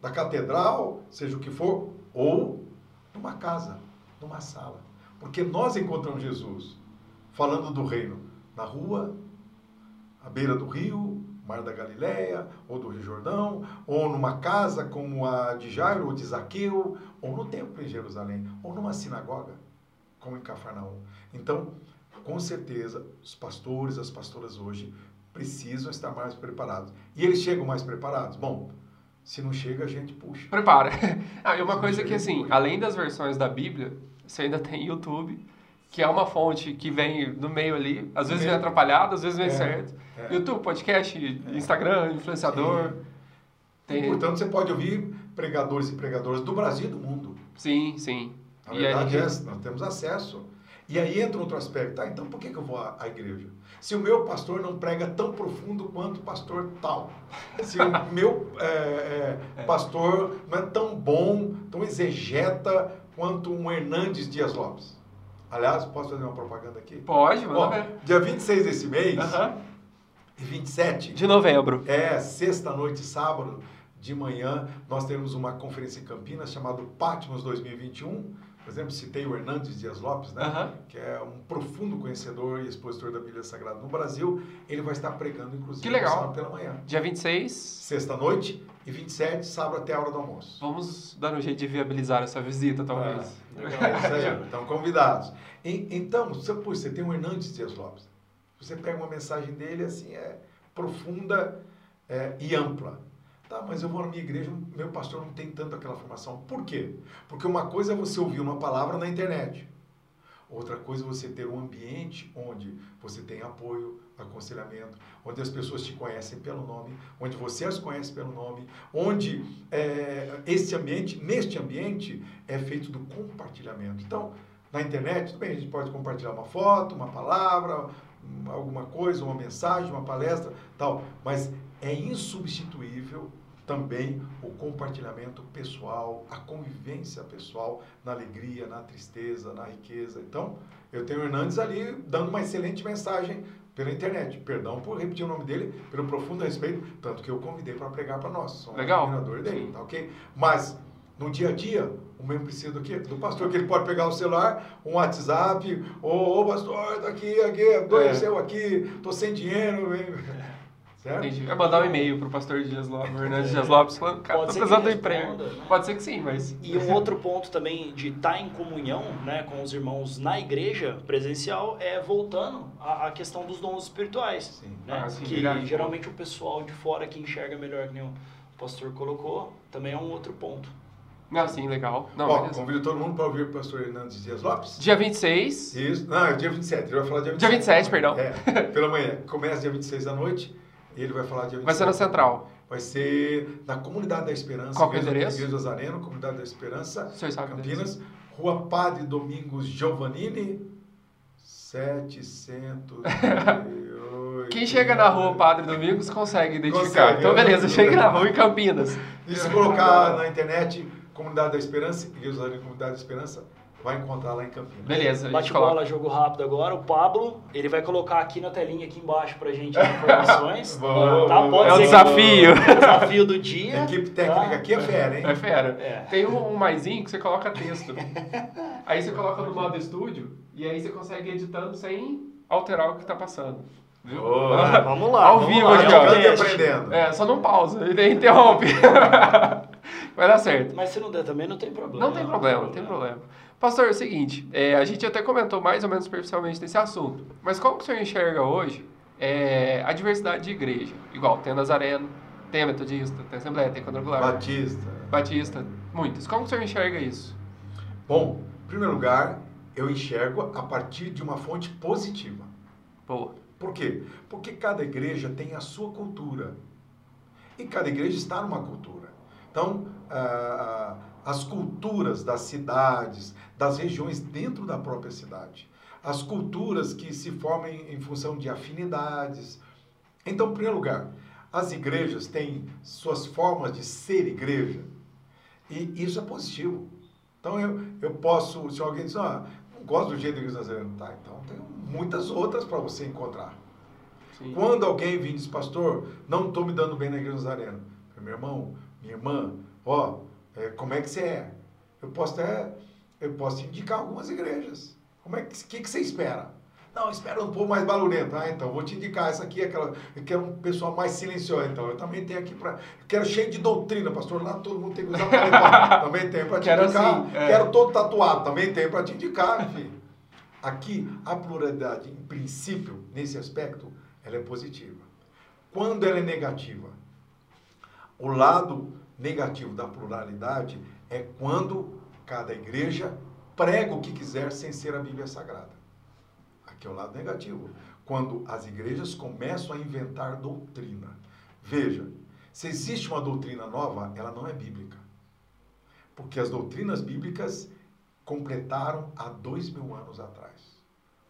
da catedral, seja o que for, ou numa casa, numa sala. Porque nós encontramos Jesus falando do reino na rua, à beira do rio, Mar da Galileia, ou do Rio Jordão, ou numa casa como a de Jairo ou de Zaqueu, ou no templo em Jerusalém, ou numa sinagoga, como em Cafarnaum. Então, com certeza, os pastores, as pastoras hoje precisam estar mais preparados. E eles chegam mais preparados? Bom, se não chega, a gente puxa. Prepara. [LAUGHS] Ah, e uma Sim, coisa que, assim, além das versões da Bíblia, você ainda tem YouTube, que é uma fonte que vem no meio ali. Às vezes vem atrapalhado, às vezes vem É, certo. é. YouTube, podcast, Instagram, influenciador. E, Tem... portanto, você pode ouvir pregadores e pregadoras do Brasil e do mundo. Sim, sim. Na E verdade, aí- é, nós temos acesso. E aí entra outro aspecto. Tá, então por que, que eu vou à, à igreja? Se o meu pastor não prega tão profundo quanto o pastor tal. Se o [LAUGHS] meu é, é, pastor não é tão bom, tão exegeta quanto um Hernandes Dias Lopes. Aliás, posso fazer uma propaganda aqui? Pode, manda Ó, ver. dia 26 desse mês Aham. e 27 De novembro. é, sexta-noite, sábado, de manhã, nós temos uma conferência em Campinas chamada Patmos 2021. Por exemplo, citei o Hernandes Dias Lopes, né? Aham. que é um profundo conhecedor e expositor da Bíblia Sagrada no Brasil. Ele vai estar pregando, inclusive, Que legal. sábado pela manhã. Dia 26, Sexta-noite e 27, sábado até a hora do almoço. vamos dar um jeito de viabilizar essa visita, talvez. É, legal, isso aí, [LAUGHS] estão convidados. E- então, você, pô, você tem o Hernandes Dias Lopes. Você pega uma mensagem dele, assim, é profunda é, e ampla. Tá, mas eu vou na minha igreja, meu pastor não tem tanto aquela formação. Por quê? Porque uma coisa é você ouvir uma palavra na internet. Outra coisa é você ter um ambiente onde você tem apoio, aconselhamento, onde as pessoas te conhecem pelo nome, onde você as conhece pelo nome, onde é, esse ambiente, neste ambiente, é feito do compartilhamento. Então, na internet, tudo bem, a gente pode compartilhar uma foto, uma palavra, alguma coisa, uma mensagem, uma palestra, tal, mas é insubstituível também o compartilhamento pessoal, a convivência pessoal na alegria, na tristeza, na riqueza. Então, eu tenho o Hernandes ali dando uma excelente mensagem pela internet. Perdão por repetir o nome dele, pelo profundo respeito, tanto que eu convidei para pregar para nós. Sou Legal. treinador dele, tá ok? Mas no dia a dia, o mesmo precisa do quê? Do pastor, que ele pode pegar o celular, um WhatsApp, ô, ô pastor, tá aqui, aqui, dois É. aqui, tô sem dinheiro, vem. [LAUGHS] Certo? Entendi. É mandar um e-mail pro pastor Dias Lopes, [LAUGHS] Hernandes Dias Lopes, falando, cara, Pode tô precisando do que emprego. né? Pode ser que sim, mas. E um outro ponto também de estar em comunhão né, com os irmãos na igreja presencial é voltando à, à questão dos dons espirituais. Sim. Né? Ah, sim, que verdade. geralmente o pessoal de fora que enxerga melhor, que nem o pastor colocou, também é um outro ponto. Não, sim, legal. Não, Ó, beleza. convido todo mundo para ouvir o pastor Hernandes Dias Lopes. Dia 26. Isso. Não, é dia 27. Ele vai falar dia 27. Dia 27, perdão. É, pela manhã. Começa dia 26 da noite e ele vai falar dia 27. Vai ser na Central. Vai ser na Comunidade da Esperança. Qual é o endereço? Igreja Azareno, Comunidade da Esperança, Campinas. Rua Padre Domingos Giovannini, 708. Quem chega na rua Padre Domingos consegue identificar. Consegue, então, eu- beleza, chega na rua em Campinas. E se colocar na internet Comunidade da Esperança, Igreja Azareno, Comunidade da Esperança, vai encontrar lá em Campinas. Beleza, Bate coloca. bola, jogo rápido agora. O Pablo, ele vai colocar aqui na telinha aqui embaixo pra gente as informações. [LAUGHS] Boa, tá? Pode É o desafio. o desafio do dia. A equipe técnica tá? aqui é fera, hein? É fera. É. Tem um, um maisinho que você coloca texto. aí você coloca no modo estúdio e aí você consegue ir editando sem alterar o que tá passando. Viu? Boa. [LAUGHS] Vamos lá. Ao vamos vivo lá, aqui, é ó. Jogando e teste. aprendendo. É, só não pausa, e [LAUGHS] daí interrompe. Vai dar certo. Mas se não der também, não tem problema. Não tem problema, não tem problema. Pastor, é o seguinte, é, a gente até comentou mais ou menos superficialmente desse assunto, mas como que o senhor enxerga hoje é, a diversidade de igreja? Igual, tem a Nazareno, tem a Metodista, tem a Assembleia, tem a Quadrangular, Batista. Batista, muitas. Como que o senhor enxerga isso? Bom, em primeiro lugar, eu enxergo a partir de uma fonte positiva. Boa. Por quê? Porque cada igreja tem a sua cultura. E cada igreja está numa cultura. Então, ah, as culturas das cidades, das regiões dentro da própria cidade, as culturas que se formam em, função de afinidades. Então, em primeiro lugar, as igrejas têm suas formas de ser igreja. E isso é positivo. Então, eu, eu posso, se alguém diz, ah, não gosto do jeito da igreja nazarena, tá, então tem muitas outras para você encontrar. Sim. Quando alguém vem e diz, pastor, não estou me dando bem na igreja Nazareno. Eu, Meu irmão, irmã, ó, é, como é que você é? Eu posso até, eu posso te indicar algumas igrejas. Como é que, que, que você espera? Não, espera um pouco mais barulhento. Ah, então, vou te indicar essa aqui, aquela, eu quero um pessoal mais silencioso. Então, eu também tenho aqui para, quero cheio de doutrina, pastor. Lá todo mundo tem que usar paletó. [LAUGHS] Também tenho para te Quero indicar. assim, é. Quero todo tatuado. Também tenho para te indicar, enfim. Aqui, a pluralidade, em princípio, nesse aspecto, ela é positiva. Quando ela é negativa? O lado negativo da pluralidade é quando cada igreja prega o que quiser sem ser a Bíblia Sagrada. Aqui é o lado negativo. Quando as igrejas começam a inventar doutrina. Veja, se existe uma doutrina nova, ela não é bíblica. Porque as doutrinas bíblicas completaram há dois mil anos atrás.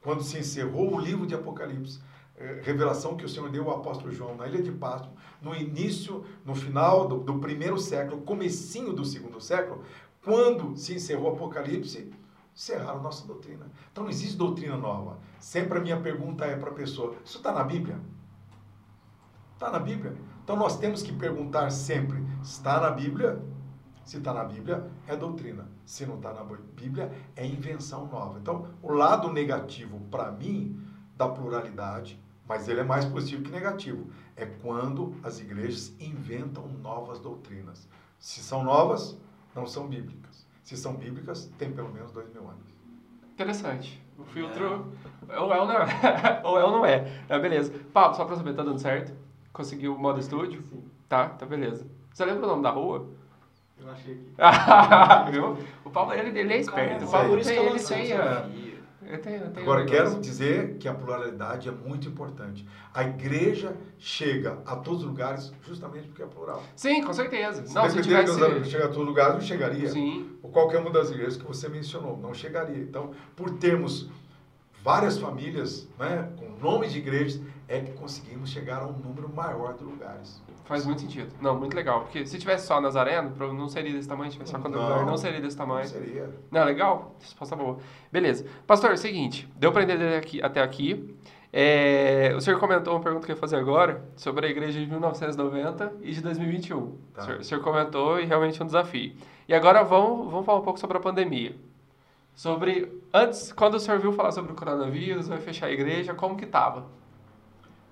Quando se encerrou o livro de Apocalipse, eh, revelação que o Senhor deu ao apóstolo João na ilha de Pasmo, no início, no final do, do primeiro século, comecinho do segundo século, quando se encerrou o Apocalipse, encerraram nossa doutrina. Então não existe doutrina nova. Sempre a minha pergunta é para a pessoa, isso está na Bíblia? Está na Bíblia? Então nós temos que perguntar sempre, está na Bíblia? Se está na Bíblia, é doutrina. Se não está na Bíblia, é invenção nova. Então, o lado negativo, para mim, da pluralidade, mas ele é mais positivo que negativo, é quando as igrejas inventam novas doutrinas. Se são novas, não são bíblicas. Se são bíblicas, tem pelo menos dois mil anos. Interessante. O filtro ou é ou não é. ou é ou não é. [LAUGHS] É, beleza. Pablo, só pra saber, tá dando certo? Conseguiu o modo estúdio? Sim, Tá, tá beleza. Você lembra o nome da rua? Eu achei aqui. [LAUGHS] Viu? O Pablo, ele, ele é esperto. O Cara, Pablo Por isso que ele tem a... desafio. Eu tenho, eu tenho Agora, quero negócio. dizer que a pluralidade é muito importante. A igreja chega a todos os lugares justamente porque é plural. Sim, com certeza. Se Não, se tivesse... de chegar a todos os lugares, não chegaria. Sim, Ou qualquer uma das igrejas que você mencionou, não chegaria. Então, por termos várias famílias né, com nomes de igrejas, é que conseguimos chegar a um número maior de lugares. Faz muito sentido. Não, muito legal. Porque se tivesse só Nazareno, pro- não seria desse tamanho. Se tivesse só quadrangular, Não. não seria desse Não tamanho. seria. Não, legal. Resposta boa. Beleza. Pastor, é o seguinte. Deu para entender aqui, até aqui. É, o senhor comentou uma pergunta que eu ia fazer agora sobre a igreja de 1990 e de 2021. Tá. O, senhor, o senhor comentou e realmente é um desafio. E agora vamos, vamos falar um pouco sobre a pandemia. Sobre, antes, quando o senhor viu falar sobre o coronavírus, vai fechar a igreja, como que tava?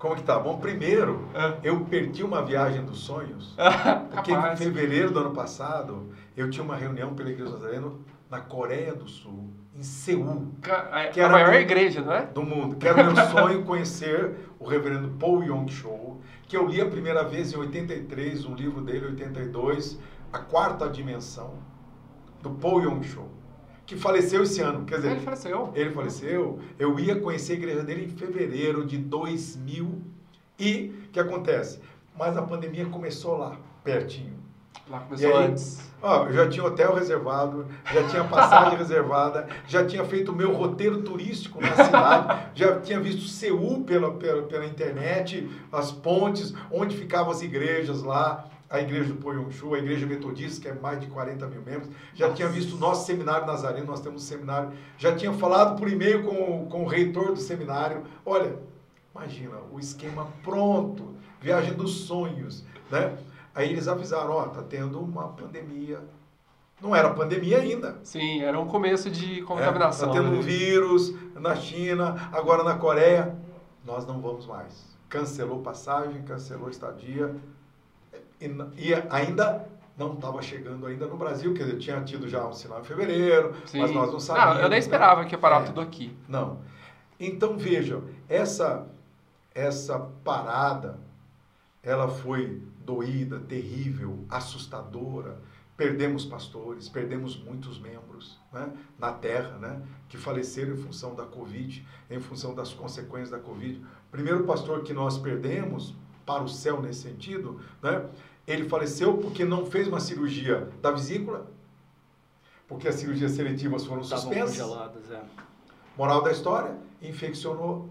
Como que tá? Bom, primeiro, Ah. eu perdi uma viagem dos sonhos. [LAUGHS] Porque em Capaz. fevereiro do ano passado, eu tinha uma reunião pela Igreja Nazareno na Coreia do Sul, em Seul, Ca- A, Que a era maior meu- igreja, não é? do mundo. Que era meu [LAUGHS] sonho conhecer o reverendo Paul Yong-cho, que eu li a primeira vez em 83, um livro dele, 82, A Quarta Dimensão, do Paul Yong-cho, que faleceu esse ano. Quer dizer, Ele faleceu. ele faleceu, eu ia conhecer a igreja dele em fevereiro de 2000 e o que acontece? Mas a pandemia começou lá, pertinho. Lá começou aí? antes. Ó, eu já tinha hotel reservado, já tinha passagem [LAUGHS] reservada, já tinha feito o meu roteiro turístico na cidade, já tinha visto Seul pela, pela, pela internet, as pontes, onde ficavam as igrejas lá, a igreja do Poyonchu, a igreja metodista, que é mais de 40 mil membros, já tinha visto o nosso seminário Nazareno, nós temos um seminário, já tinha falado por e-mail com, o- com o reitor do seminário, olha, imagina, o esquema pronto, viagem dos sonhos, né? Aí eles avisaram, ó, tá tendo uma pandemia. Não era pandemia ainda. Sim, era um começo de É, contaminação. tá tendo né? um vírus na China, agora na Coreia. Nós não vamos mais. Cancelou passagem, cancelou estadia. E, e ainda não estava chegando ainda no Brasil, quer dizer, tinha tido já um sinal em fevereiro, Sim. mas nós não sabíamos. Não, eu nem né? esperava que ia parar É. tudo aqui. Não. Então vejam, essa essa parada, ela foi doída, terrível, assustadora. Perdemos pastores, perdemos muitos membros né, na terra, né, que faleceram em função da Covid, em função das consequências da Covid. O primeiro pastor que nós perdemos para o céu nesse sentido, né, ele faleceu porque não fez uma cirurgia da vesícula, porque as cirurgias seletivas foram Estavam suspensas. é. Moral da história, infeccionou.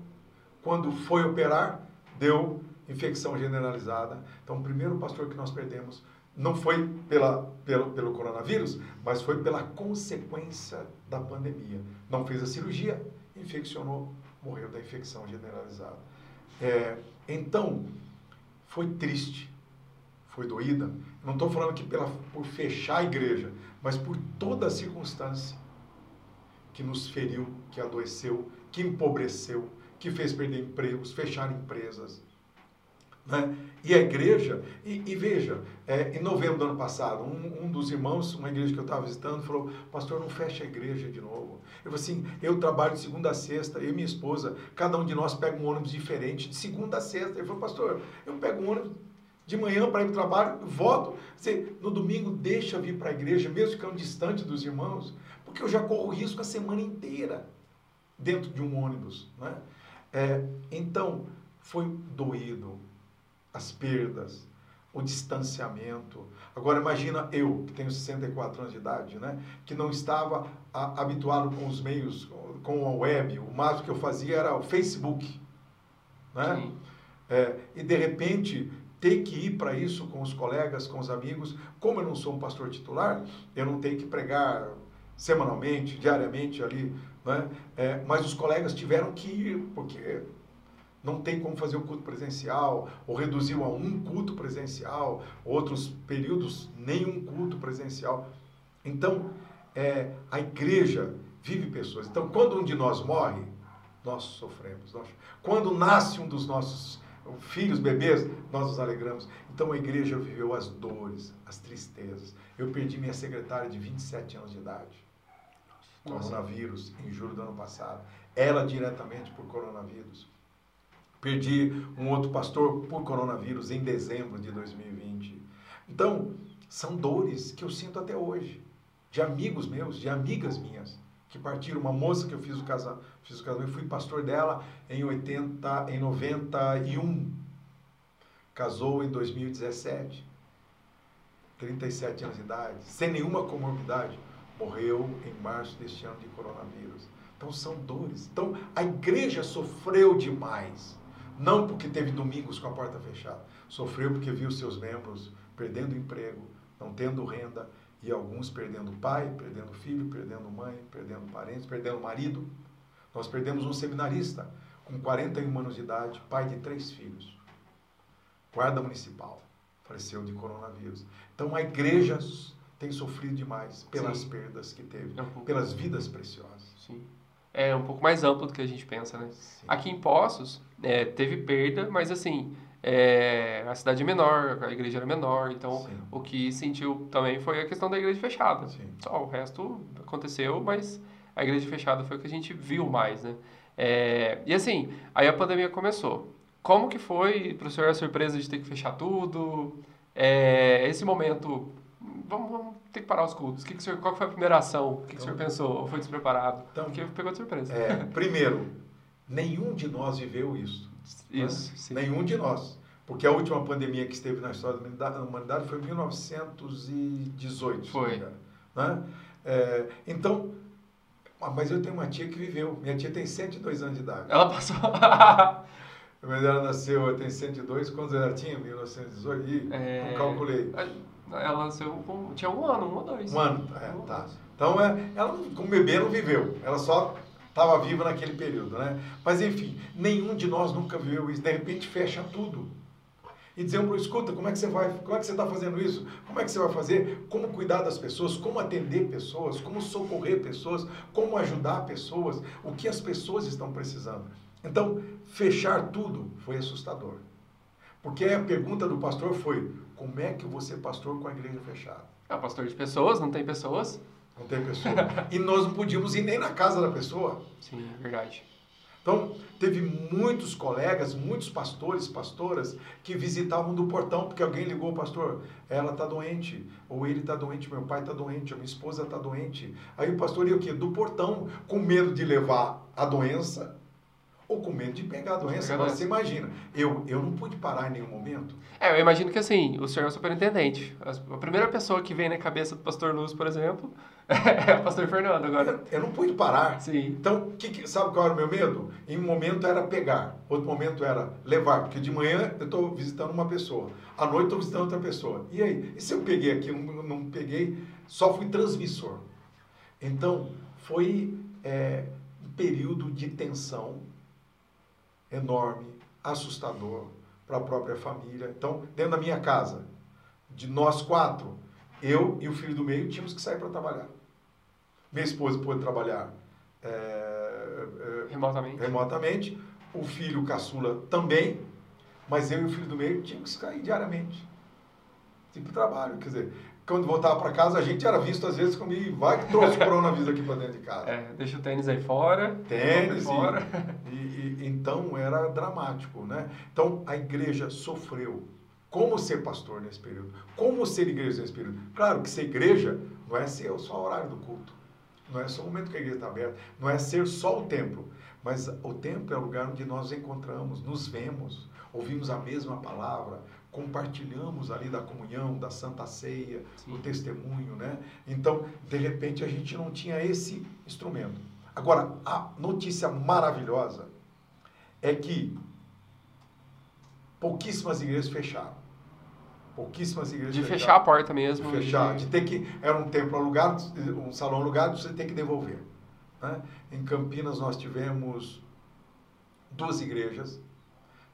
Quando foi operar, deu infecção generalizada. Então, o primeiro pastor que nós perdemos não foi pela, pelo, pelo coronavírus, mas foi pela consequência da pandemia. Não fez a cirurgia, infeccionou, morreu da infecção generalizada. É, então, foi triste, foi doída. Não estou falando que pela, por fechar a igreja, mas por toda a circunstância que nos feriu, que adoeceu, que empobreceu, que fez perder empregos, fechar empresas. Né? E a igreja, e, e veja, é, em novembro do ano passado, um, um dos irmãos, uma igreja que eu estava visitando, falou: Pastor, não fecha a igreja de novo. Eu falei assim: eu trabalho de segunda a sexta, eu e minha esposa, cada um de nós pega um ônibus diferente, de segunda a sexta. Ele falou: Pastor, eu pego um ônibus de manhã para ir para o trabalho, volto. Você, no domingo, deixa vir para a igreja, mesmo ficando distante dos irmãos, porque eu já corro risco a semana inteira dentro de um ônibus. Né? É, então, foi doído as perdas, o distanciamento. Agora, imagina eu, que tenho 64 anos de idade, né? que não estava a, habituado com os meios, com a web, o máximo que eu fazia era o Facebook. Né? É, e de repente ter que ir para isso com os colegas, com os amigos, como eu não sou um pastor titular, eu não tenho que pregar semanalmente, diariamente ali, né? É, mas os colegas tiveram que ir, porque não tem como fazer o culto presencial, ou reduziu a um culto presencial, outros períodos nenhum culto presencial. Então, é, a igreja vive pessoas. Então, quando um de nós morre, nós sofremos. Nós, quando nasce um dos nossos filhos, bebês, nós nos alegramos. Então a igreja viveu as dores, as tristezas. Eu perdi minha secretária de 27 anos de idade. Nossa. Coronavírus, em julho do ano passado. Ela diretamente por coronavírus. Perdi um outro pastor por coronavírus em dezembro de 2020. Então, são dores que eu sinto até hoje. De amigos meus, de amigas minhas, que partiram. Uma moça que eu fiz o casamento, fiz o casamento, fui pastor dela em 80, em 91. Casou em 2017. 37 anos de idade, sem nenhuma comorbidade, morreu em março deste ano de coronavírus. Então são dores. Então a igreja sofreu demais. Não porque teve domingos com a porta fechada. Sofreu porque viu seus membros perdendo emprego, não tendo renda, e alguns perdendo pai, perdendo filho, perdendo mãe, perdendo parentes, perdendo marido. Nós perdemos um seminarista com 41 anos de idade, pai de três filhos, guarda municipal, faleceu de coronavírus. Então a igreja tem sofrido demais pelas Sim. perdas que teve, é um pouco... pelas vidas preciosas. Sim. É um pouco mais amplo do que a gente pensa, né? Sim. Aqui em Poços, é, teve perda, mas assim, é, a cidade é menor, a igreja era menor, então Sim. o que sentiu também foi a questão da igreja fechada. Sim. Só o resto aconteceu, mas a igreja fechada foi o que a gente viu mais, né? É, e assim, aí a pandemia começou. Como que foi para o senhor a surpresa de ter que fechar tudo? É, esse momento, vamos, vamos, ter que parar os cultos. Que que senhor, qual foi a primeira ação? O que, que o senhor então, pensou? Ou foi despreparado? Então, Porque pegou de surpresa. É, primeiro, nenhum de nós viveu isso. Isso, né? sim. Nenhum de nós. Porque a última pandemia que esteve na história da humanidade foi em 1918. Foi. Né? É, então, ah, mas eu tenho uma tia que viveu. Minha tia tem 102 anos de idade. Ela passou. [LAUGHS] mas ela nasceu, tem 102, quantos ela tinha? 1918? Ih, é... não calculei. Ela nasceu com, tinha um ano, um ou dois. Um ano, é, um tá. Então, é, ela como bebê não viveu. Ela só estava viva naquele período, né? Mas enfim, nenhum de nós nunca viu isso. De repente fecha tudo. E dizer para escuta, como é que você vai, como é que você está fazendo isso? Como é que você vai fazer? Como cuidar das pessoas? Como atender pessoas? Como socorrer pessoas? Como ajudar pessoas? O que as pessoas estão precisando? Então, fechar tudo foi assustador. Porque a pergunta do pastor foi: como é que você pastor com a igreja fechada? É pastor de pessoas, não tem pessoas? Não tem pessoa. e nós não podíamos ir nem na casa da pessoa. Sim, é verdade. Então, teve muitos colegas, muitos pastores, pastoras, que visitavam do portão, porque alguém ligou, pastor, ela está doente, ou ele está doente, meu pai está doente, a minha esposa está doente. Aí o pastor ia o quê? Do portão, com medo de levar a doença ou com medo de pegar a doença. Agora você imagina, eu, eu não pude parar em nenhum momento. É, eu imagino que assim, o senhor é o superintendente. A primeira pessoa que vem na cabeça do pastor Luz, por exemplo, é [LAUGHS] pastor Fernando agora. Eu, eu não pude parar. Sim. Então, que, que, sabe qual era o meu medo? Em um momento era pegar, outro momento era levar, porque de manhã eu estou visitando uma pessoa, à noite estou visitando outra pessoa. E aí? E se eu peguei aqui, não, não peguei, só fui transmissor. Então, foi é, um período de tensão enorme, assustador para a própria família. Então, dentro da minha casa, de nós quatro, eu e o filho do meio tínhamos que sair para trabalhar. Minha esposa pôde trabalhar é, é, remotamente. remotamente, o filho caçula também, mas eu e o filho do meio tínhamos que sair diariamente. Tipo trabalho, quer dizer, quando voltava para casa, a gente era visto às vezes como, vai que trouxe o coronavírus aqui para dentro de casa. É, deixa o tênis aí fora. Tênis. Fora. E, e, então era dramático, né? Então a igreja sofreu. Como ser pastor nesse período? Como ser igreja nesse período? Claro que ser igreja não é ser só o horário do culto. Não é só o momento que a igreja está aberta. Não é ser só o templo. Mas o templo é o lugar onde nós encontramos, nos vemos, ouvimos a mesma palavra, compartilhamos ali da comunhão, da santa ceia, Sim. testemunho, né? Então, de repente, a gente não tinha esse instrumento. Agora, a notícia maravilhosa é que pouquíssimas igrejas fecharam. Pouquíssimas igrejas De fechar a porta mesmo. De fechar, de ter que... Era um templo alugado, um salão alugado, você tem que devolver. Né? Em Campinas nós tivemos duas igrejas,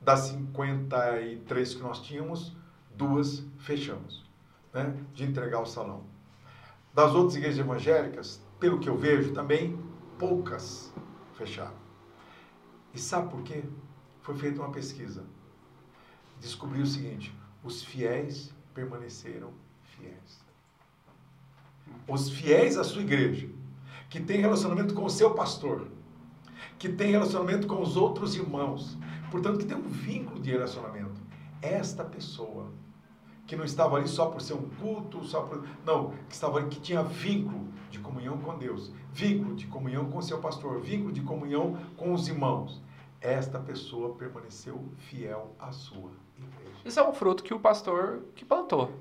das 53 que nós tínhamos, duas fechamos, né, de entregar o salão. Das outras igrejas evangélicas, pelo que eu vejo também, poucas fecharam. E sabe por quê? Foi feita uma pesquisa. Descobriu o seguinte: os fiéis permaneceram fiéis. Os fiéis à sua igreja, que tem relacionamento com o seu pastor, que tem relacionamento com os outros irmãos, portanto, que tem um vínculo de relacionamento. Esta pessoa que não estava ali só por ser um culto, só por. Não, que estava ali, que tinha vínculo de comunhão com Deus, vínculo de comunhão com seu pastor, vínculo de comunhão com os irmãos. Esta pessoa permaneceu fiel à sua. Isso é um fruto que o pastor que plantou.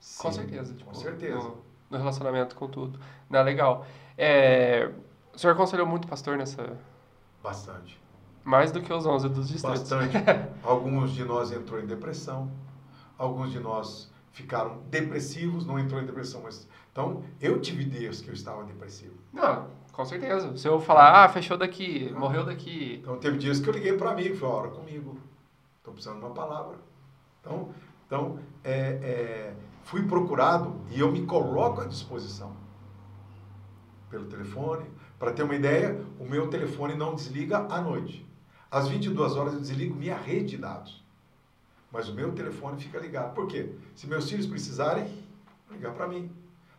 Sim, com certeza. Tipo, com certeza. No, no, relacionamento com tudo. Não, legal. É, o senhor aconselhou muito pastor nessa... Bastante. Mais do que os 11 dos distritos. Bastante. [LAUGHS] Alguns de nós entrou em depressão. Alguns de nós ficaram depressivos, não entrou em depressão, mas... Então, eu tive dias que eu estava depressivo. Não, com certeza. Se eu falar, ah, fechou daqui, morreu daqui... Então, teve dias que eu liguei para amigo e falei, ora comigo, estou precisando de uma palavra. Então, então é, é, fui procurado e eu me coloco à disposição pelo telefone. Para ter uma ideia, o meu telefone não desliga à noite. Às 22 horas eu desligo minha rede de dados. Mas o meu telefone fica ligado. Por quê? Se meus filhos precisarem, ligar para mim.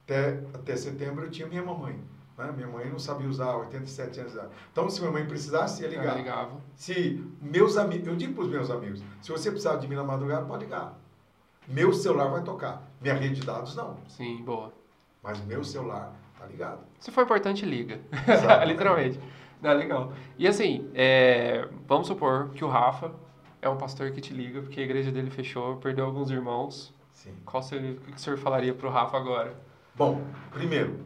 Até, até setembro eu tinha minha mamãe. Né? Minha mãe não sabia usar, 87 anos de idade. Então, se minha mãe precisasse, ia ligar. ligava. Se meus amigos, eu digo para os meus amigos, se você precisar de mim na madrugada, pode ligar. Meu celular vai tocar. Minha rede de dados não. Sim, boa. Mas meu celular tá ligado. Se for importante, liga. [LAUGHS] Literalmente. Não, legal. E assim, é, vamos supor que o Rafa é um pastor que te liga porque a igreja dele fechou, perdeu alguns irmãos. Sim. Qual seria, o que o senhor falaria para o Rafa agora? Bom, primeiro,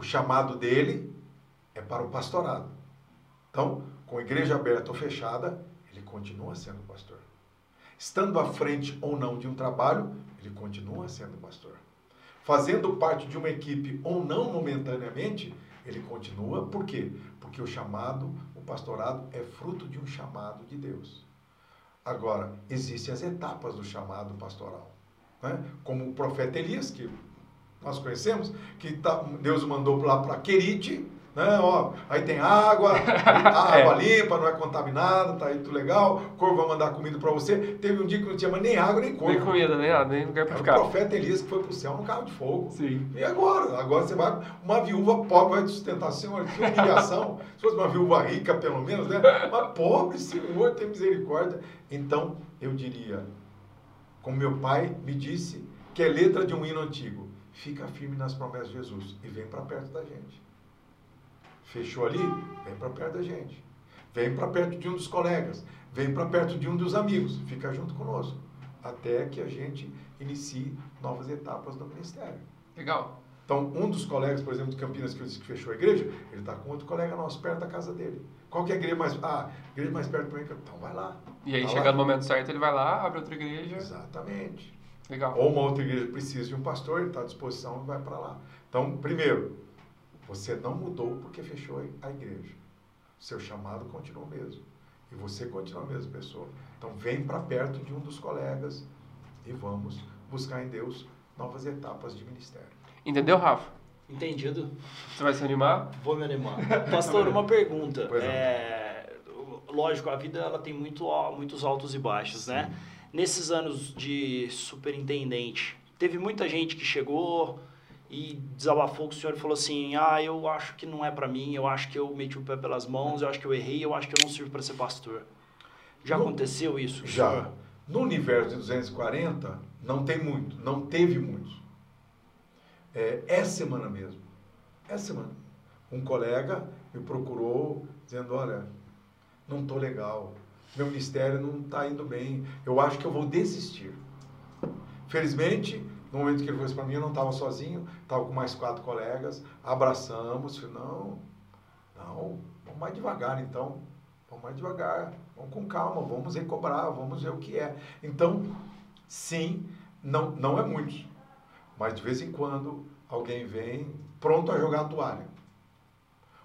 o chamado dele é para o pastorado. Então, com a igreja aberta ou fechada, ele continua sendo pastor. Estando à frente ou não de um trabalho, ele continua sendo pastor. Fazendo parte de uma equipe ou não momentaneamente, ele continua. Por quê? Porque o chamado, o pastorado, é fruto de um chamado de Deus. Agora, existem as etapas do chamado pastoral. Né? Como o profeta Elias, que nós conhecemos, que tá, Deus mandou lá para Querite, né? Ó, aí tem água, [LAUGHS] água é. limpa, não é contaminada, tá aí tudo legal, o corvo vai mandar comida para você. Teve um dia que não tinha mais nem água, nem corvo. Nem comida, nem nada, nem lugar para ficar. O profeta Elias que foi para o céu no carro de fogo. Sim. E agora? Agora você vai, uma viúva pobre vai te sustentar, Senhor, que humilhação. [LAUGHS] Se fosse uma viúva rica, pelo menos, né? Mas pobre, Senhor, tem misericórdia. Então, eu diria, como meu pai me disse, que é letra de um hino antigo, fica firme nas promessas de Jesus e vem para perto da gente. Fechou ali? Vem para perto da gente. Vem para perto de um dos colegas. Vem para perto de um dos amigos. Fica junto conosco. Até que a gente inicie novas etapas do ministério. Legal. Então, um dos colegas, por exemplo, de Campinas, que eu disse que fechou a igreja, ele está com outro colega nosso perto da casa dele. Qual que é a igreja mais... Ah, igreja mais perto para mim? Então, vai lá. E aí, tá chegando no momento certo, ele vai lá, abre outra igreja. Exatamente. Legal. Ou uma outra igreja precisa de um pastor, ele está à disposição e vai para lá. Então, primeiro, você não mudou porque fechou a igreja. Seu chamado continua o mesmo. E você continua a mesma pessoa. Então vem para perto de um dos colegas e vamos buscar em Deus novas etapas de ministério. Entendeu, Rafa? Entendido. Você vai se animar? Vou me animar. [LAUGHS] Pastor, uma pergunta. É, lógico, a vida ela tem muito, muitos altos e baixos, né? Sim. né? Nesses anos de superintendente, teve muita gente que chegou, e desabafou com o senhor falou assim: Ah, eu acho que não é para mim, eu acho que eu meti o pé pelas mãos, eu acho que eu errei, eu acho que eu não sirvo para ser pastor. Já no, aconteceu isso? Já. Senhor? No universo de 240, não tem muito, não teve muito. É, essa semana mesmo, essa semana, um colega me procurou dizendo: Olha, não estou legal, meu ministério não está indo bem, eu acho que eu vou desistir. Felizmente, no momento que ele falou isso para mim, eu não estava sozinho, estava com mais quatro colegas, abraçamos, falei, não, não, vamos mais devagar então, vamos mais devagar, vamos com calma, vamos recobrar, vamos ver o que é. Então, sim, não, não é muito, mas de vez em quando alguém vem pronto a jogar a toalha.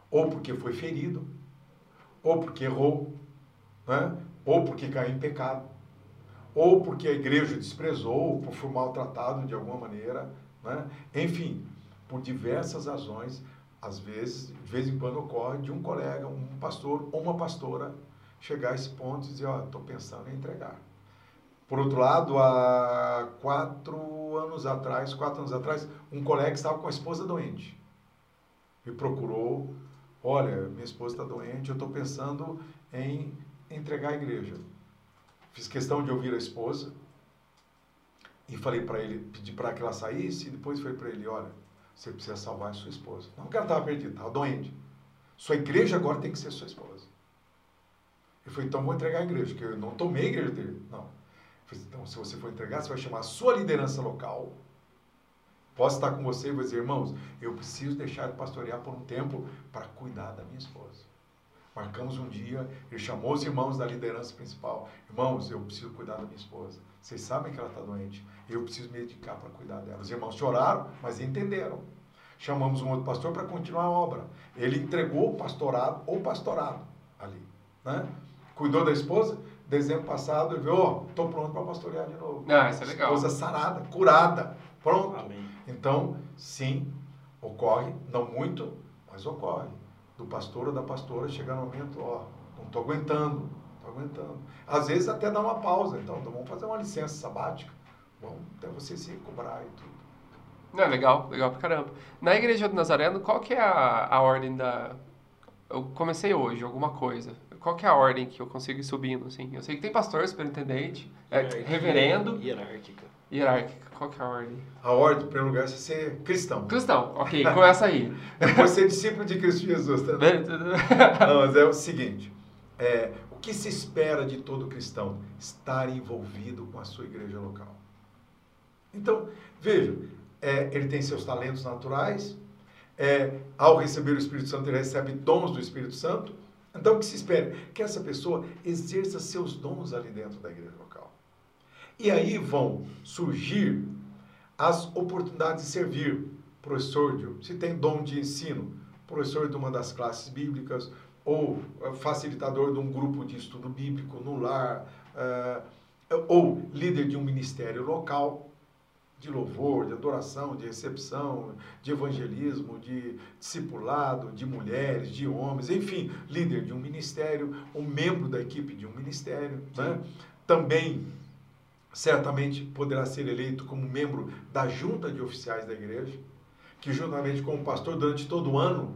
Ou porque foi ferido, ou porque errou, né? ou porque caiu em pecado ou porque a igreja desprezou, ou por foi maltratado de alguma maneira, né? enfim, por diversas razões, às vezes, de vez em quando ocorre de um colega, um pastor ou uma pastora chegar a esse ponto e dizer, ó, oh, estou pensando em entregar. Por outro lado, há quatro anos atrás, quatro anos atrás, um colega estava com a esposa doente. Me procurou, olha, minha esposa está doente, eu estou pensando em entregar a igreja. Fiz questão de ouvir a esposa. e falei para ele, pedi para que ela saísse, e depois falei para ele, olha, você precisa salvar a sua esposa. Não que ela estava perdida, estava doente. Sua igreja agora tem que ser sua esposa. Ele falou, então vou entregar a igreja, porque eu não tomei a igreja dele. Não. Falei, então, se você for entregar, você vai chamar a sua liderança local. Posso estar com você e vou dizer, irmãos, eu preciso deixar de pastorear por um tempo para cuidar da minha esposa. Marcamos um dia, ele chamou os irmãos da liderança principal. Irmãos, eu preciso cuidar da minha esposa. Vocês sabem que ela está doente. Eu preciso me dedicar para cuidar dela. Os irmãos choraram, mas entenderam. Chamamos um outro pastor para continuar a obra. Ele entregou o pastorado ou pastorado ali. Né? Cuidou da esposa. Dezembro passado, ele viu, oh, estou pronto para pastorear de novo. Ah, isso é legal. Esposa sarada, curada, pronto. Amém. Então, sim, ocorre, não muito, mas ocorre do pastor ou da pastora chegar no momento, ó, não estou aguentando, não estou aguentando. Às vezes até dá uma pausa, então, então vamos fazer uma licença sabática, vamos até você se recobrar e tudo. Não, legal, legal pra caramba. Na igreja do Nazareno, qual que é a, a ordem da... Eu comecei hoje, alguma coisa. Qual que é a ordem que eu consigo ir subindo, assim? Eu sei que tem pastor, superintendente, é, reverendo... Hierárquica. Hierárquica. Qual que é a ordem? A ordem, em primeiro lugar, é ser cristão. Cristão, ok, começa aí. [LAUGHS] Depois ser discípulo de Cristo Jesus. Tá? [LAUGHS] Não, mas é o seguinte, é, o que se espera de todo cristão? Estar envolvido com a sua igreja local. Então, veja, é, ele tem seus talentos naturais, é, ao receber o Espírito Santo, ele recebe dons do Espírito Santo. Então, o que se espera? Que essa pessoa exerça seus dons ali dentro da igreja local. E aí vão surgir as oportunidades de servir. Professor, de, se tem dom de ensino, professor de uma das classes bíblicas, ou eh, facilitador de um grupo de estudo bíblico no lar, uh, ou líder de um ministério local de louvor, de adoração, de recepção, de evangelismo, de discipulado, de mulheres, de homens, enfim, líder de um ministério, um membro da equipe de um ministério, né? também certamente poderá ser eleito como membro da junta de oficiais da igreja, que juntamente com o pastor durante todo o ano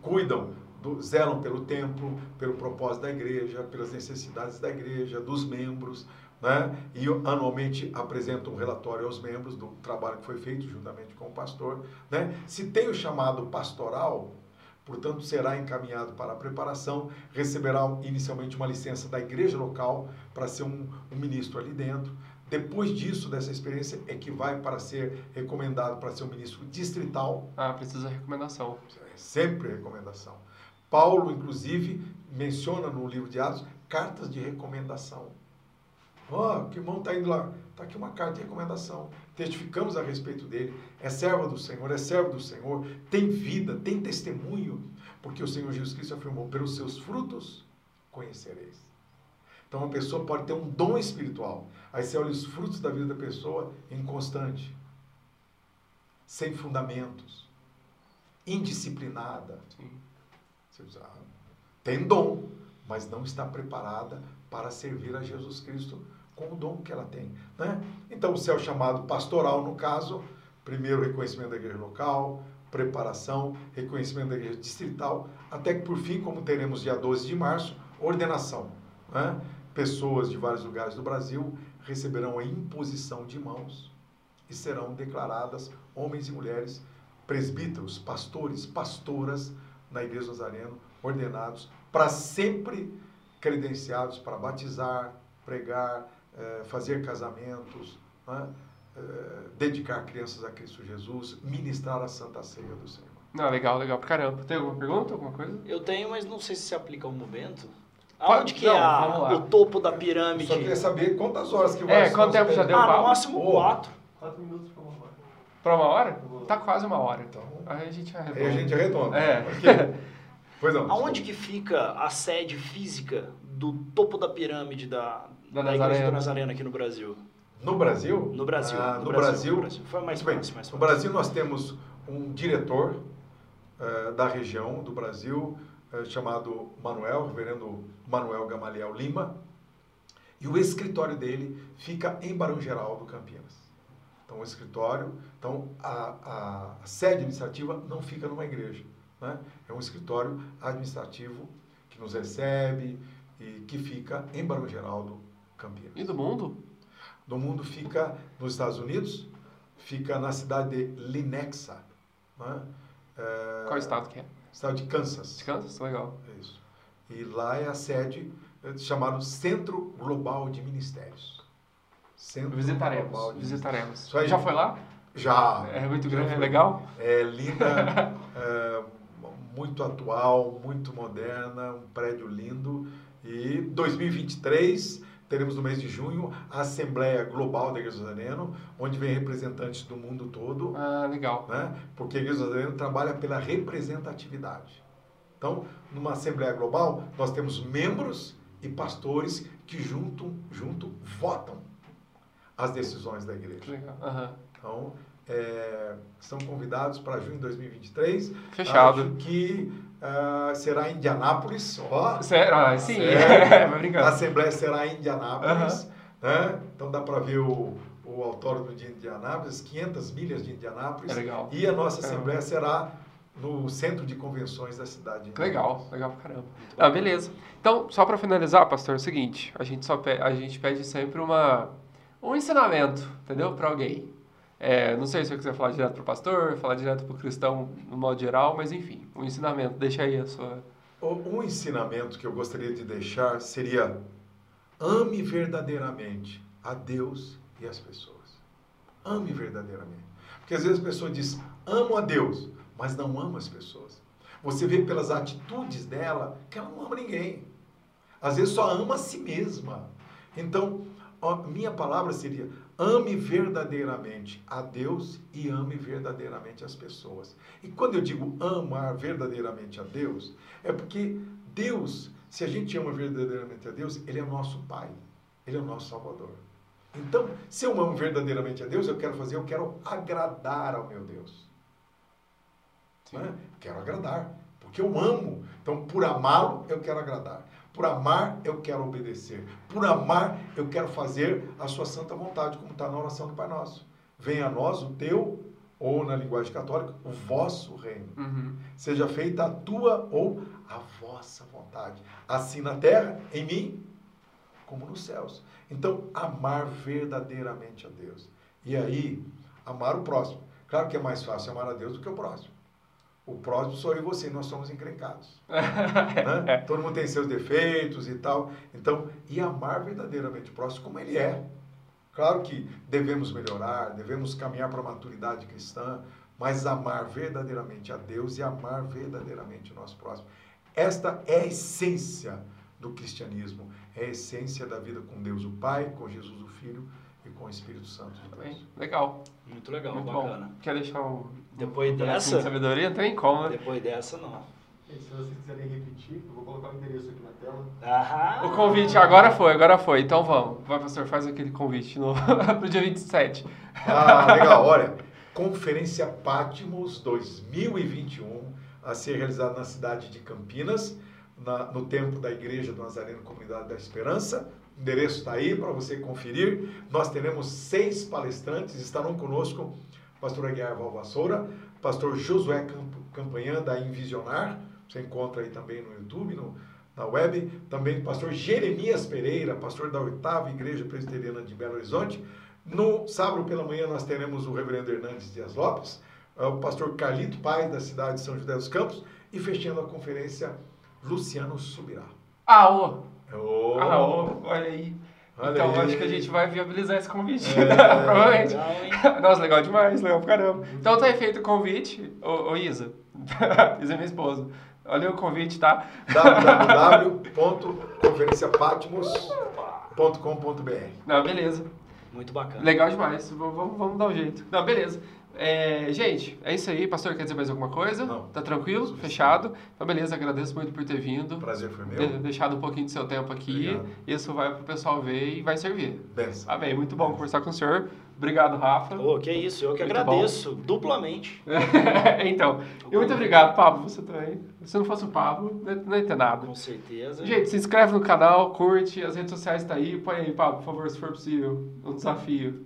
cuidam, do, zelam pelo templo, pelo propósito da igreja, pelas necessidades da igreja, dos membros, né? e anualmente apresentam um relatório aos membros do trabalho que foi feito juntamente com o pastor. Né? Se tem o chamado pastoral, portanto será encaminhado para a preparação, receberá inicialmente uma licença da igreja local para ser um, um ministro ali dentro, depois disso, dessa experiência, é que vai para ser recomendado para ser um ministro distrital. Ah, precisa de recomendação. Sempre recomendação. Paulo, inclusive, menciona no livro de Atos cartas de recomendação. Ó, oh, que irmão está indo lá. Está aqui uma carta de recomendação. Testificamos a respeito dele. É servo do Senhor, é servo do Senhor. Tem vida, tem testemunho. Porque o Senhor Jesus Cristo afirmou: pelos seus frutos conhecereis. Então, uma pessoa pode ter um dom espiritual. Aí você olha os frutos da vida da pessoa inconstante, sem fundamentos, indisciplinada. Diz, ah, tem dom, mas não está preparada para servir a Jesus Cristo com o dom que ela tem. Né? Então, o céu chamado pastoral, no caso, primeiro reconhecimento da igreja local, preparação, reconhecimento da igreja distrital, até que por fim, como teremos dia 12 de março, ordenação. Né? Pessoas de vários lugares do Brasil receberão a imposição de mãos e serão declaradas homens e mulheres, presbíteros, pastores, pastoras na Igreja Nazareno, ordenados para sempre credenciados para batizar, pregar, eh, fazer casamentos, né? eh, dedicar crianças a Cristo Jesus, ministrar a Santa Ceia do Senhor. Não, legal, legal pra caramba. Tem alguma pergunta, alguma coisa? Eu tenho, mas não sei se se aplica ao momento. Aonde que não, é a, o topo da pirâmide? Eu só queria saber quantas horas que vai É, quanto tempo já deu? Ah, no máximo oh. quatro. Quatro minutos pra uma hora. Pra uma hora? Tá quase uma hora. Então, aí a gente arredonda. Aí a gente arredonda. É. [LAUGHS] pois não. Aonde que fica a sede física do topo da pirâmide da, da, da Igreja do Nazareno aqui no Brasil? No Brasil? No Brasil. Ah, no, no Brasil, Brasil, no Brasil. Foi mais bem, fácil, mais No Brasil nós temos um diretor uh, da região do Brasil, eh, chamado Manuel, reverendo Manuel Gamaliel Lima, e o escritório dele fica em Barão Geraldo, Campinas. Então, o escritório, então a, a sede administrativa não fica numa igreja, né? É um escritório administrativo que nos recebe e que fica em Barão Geraldo, Campinas. E do mundo? do mundo fica nos Estados Unidos, fica na cidade de Lenexa. Né? É, Qual estado que é? Estado de Kansas. De Kansas? Legal. É isso. E lá é a sede é, chamado Centro Global de Ministérios. Centro visitaremos. Global de visitaremos. Já foi lá? Já. É muito grande, é legal? É linda, [LAUGHS] é, muito atual, muito moderna, um prédio lindo. E 2023 teremos no mês de junho a Assembleia Global da Igreja Nazareno, onde vem representantes do mundo todo. Ah, legal. Né? Porque a Igreja Nazareno trabalha pela representatividade. Então, numa Assembleia Global, nós temos membros e pastores que junto, junto votam as decisões da igreja. Legal. Uhum. Então, é, são convidados para junho de 2023. Fechado. Acho que uh, será em Indianápolis. Ó, Sério? Ah, sim, é, [LAUGHS] a Assembleia será em Indianápolis. Uhum. Né? Então dá para ver o, o autódromo de Indianápolis, 500 milhas de Indianápolis. É legal. E a nossa Assembleia será no centro de convenções da cidade. Legal, legal pra caramba. Ah, beleza. Então, só para finalizar, pastor, é o seguinte, a gente só pede, a gente pede sempre uma um ensinamento, entendeu? Para alguém. É, não sei se você quiser falar direto para o pastor, falar direto para o cristão no modo geral, mas enfim, um ensinamento. Deixa aí a sua. Um ensinamento que eu gostaria de deixar seria: ame verdadeiramente a Deus e as pessoas. Ame verdadeiramente. Porque às vezes a pessoa diz: amo a Deus, mas não ama as pessoas. Você vê pelas atitudes dela que ela não ama ninguém. Às vezes só ama a si mesma. Então, minha palavra seria: ame verdadeiramente a Deus e ame verdadeiramente as pessoas. E quando eu digo amar verdadeiramente a Deus, é porque Deus, se a gente ama verdadeiramente a Deus, Ele é o nosso Pai, Ele é o nosso Salvador. Então, se eu amo verdadeiramente a Deus, eu quero fazer, eu quero agradar ao meu Deus. Né? Quero agradar, porque eu amo. Então, por amá-lo, eu quero agradar. Por amar, eu quero obedecer. Por amar, eu quero fazer a sua santa vontade, como está na oração do Pai Nosso. Venha a nós o teu, ou na linguagem católica, o vosso reino. Uhum. Seja feita a tua ou a vossa vontade. Assim na terra, em mim, como nos céus. Então, amar verdadeiramente a Deus. E aí, amar o próximo. Claro que é mais fácil amar a Deus do que o próximo. O próximo sou eu e você, nós somos encrencados. [LAUGHS] né? Todo mundo tem seus defeitos e tal. Então, e amar verdadeiramente o próximo como ele é. Claro que devemos melhorar, devemos caminhar para a maturidade cristã, mas amar verdadeiramente a Deus e amar verdadeiramente o nosso próximo. Esta é a essência do cristianismo, é a essência da vida com Deus o Pai, com Jesus o Filho e com o Espírito Santo de Deus. Legal. Muito legal, Muito bacana. Bom. Quer deixar um depois dessa. De sabedoria, não tem como, né? Depois dessa, não. E se vocês quiserem repetir, eu vou colocar o endereço aqui na tela. Aham. O convite agora foi, agora foi. Então vamos. Vai, pastor, faz aquele convite no, [LAUGHS] pro dia 27. Ah, [LAUGHS] legal. Olha, Conferência Patmos 2021, a ser realizada na cidade de Campinas, na, no templo da Igreja do Nazareno Comunidade da Esperança. O endereço está aí para você conferir. Nós teremos seis palestrantes, estarão conosco pastor Aguiar Valvassoura, pastor Josué Campanhã, da Invisionar, você encontra aí também no YouTube, no, na web, também pastor Jeremias Pereira, pastor da oitava Igreja Presbiteriana de Belo Horizonte. No sábado pela manhã nós teremos o reverendo Hernandes Dias Lopes, é o pastor Carlito Paz, da cidade de São José dos Campos, e fechando a conferência, Luciano Subirá. Ah, ô! Oh. Ah, ô, olha aí. Olha então aí. acho que a gente vai viabilizar esse convite. É. [LAUGHS] Provavelmente. Legal, hein? Nossa, legal demais, legal pra caramba. Então tá aí feito o convite. Ô, ô Isa. [LAUGHS] Isa é minha esposa. Olha o convite, tá? www.conferenciapatmos.com.br Não, beleza. Muito bacana. Legal demais. Vamos, vamos, vamos dar um jeito. Não, beleza. É, gente, é isso aí. Pastor, quer dizer mais alguma coisa? Não. Tá tranquilo? Fechado? Então, beleza. Agradeço muito por ter vindo. Prazer foi De- meu. deixado um pouquinho do seu tempo aqui. Obrigado. Isso vai pro pessoal ver e vai servir. Benção. Amém. Muito bom conversar com o senhor. Obrigado, Rafa. Ô, que isso, eu que Muito agradeço, duplamente. [LAUGHS] então, e muito obrigado, Pablo. Você também. Se não fosse o Pablo, não ia- não ia ter nada. Com certeza. Gente, se inscreve no canal, curte, as redes sociais tá aí. Põe aí, Pablo, por favor, se for possível. Um desafio.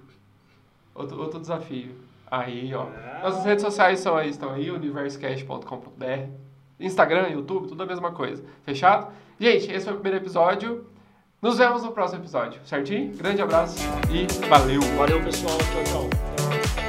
Outro, outro desafio. Aí, ó. Ah. Nossas redes sociais são aí, estão aí, universocast.com.br. Instagram, YouTube, tudo a mesma coisa. Fechado? Gente, esse foi o primeiro episódio. Nos vemos no próximo episódio, certinho? Grande abraço e valeu! Valeu, pessoal. Tchau, tchau.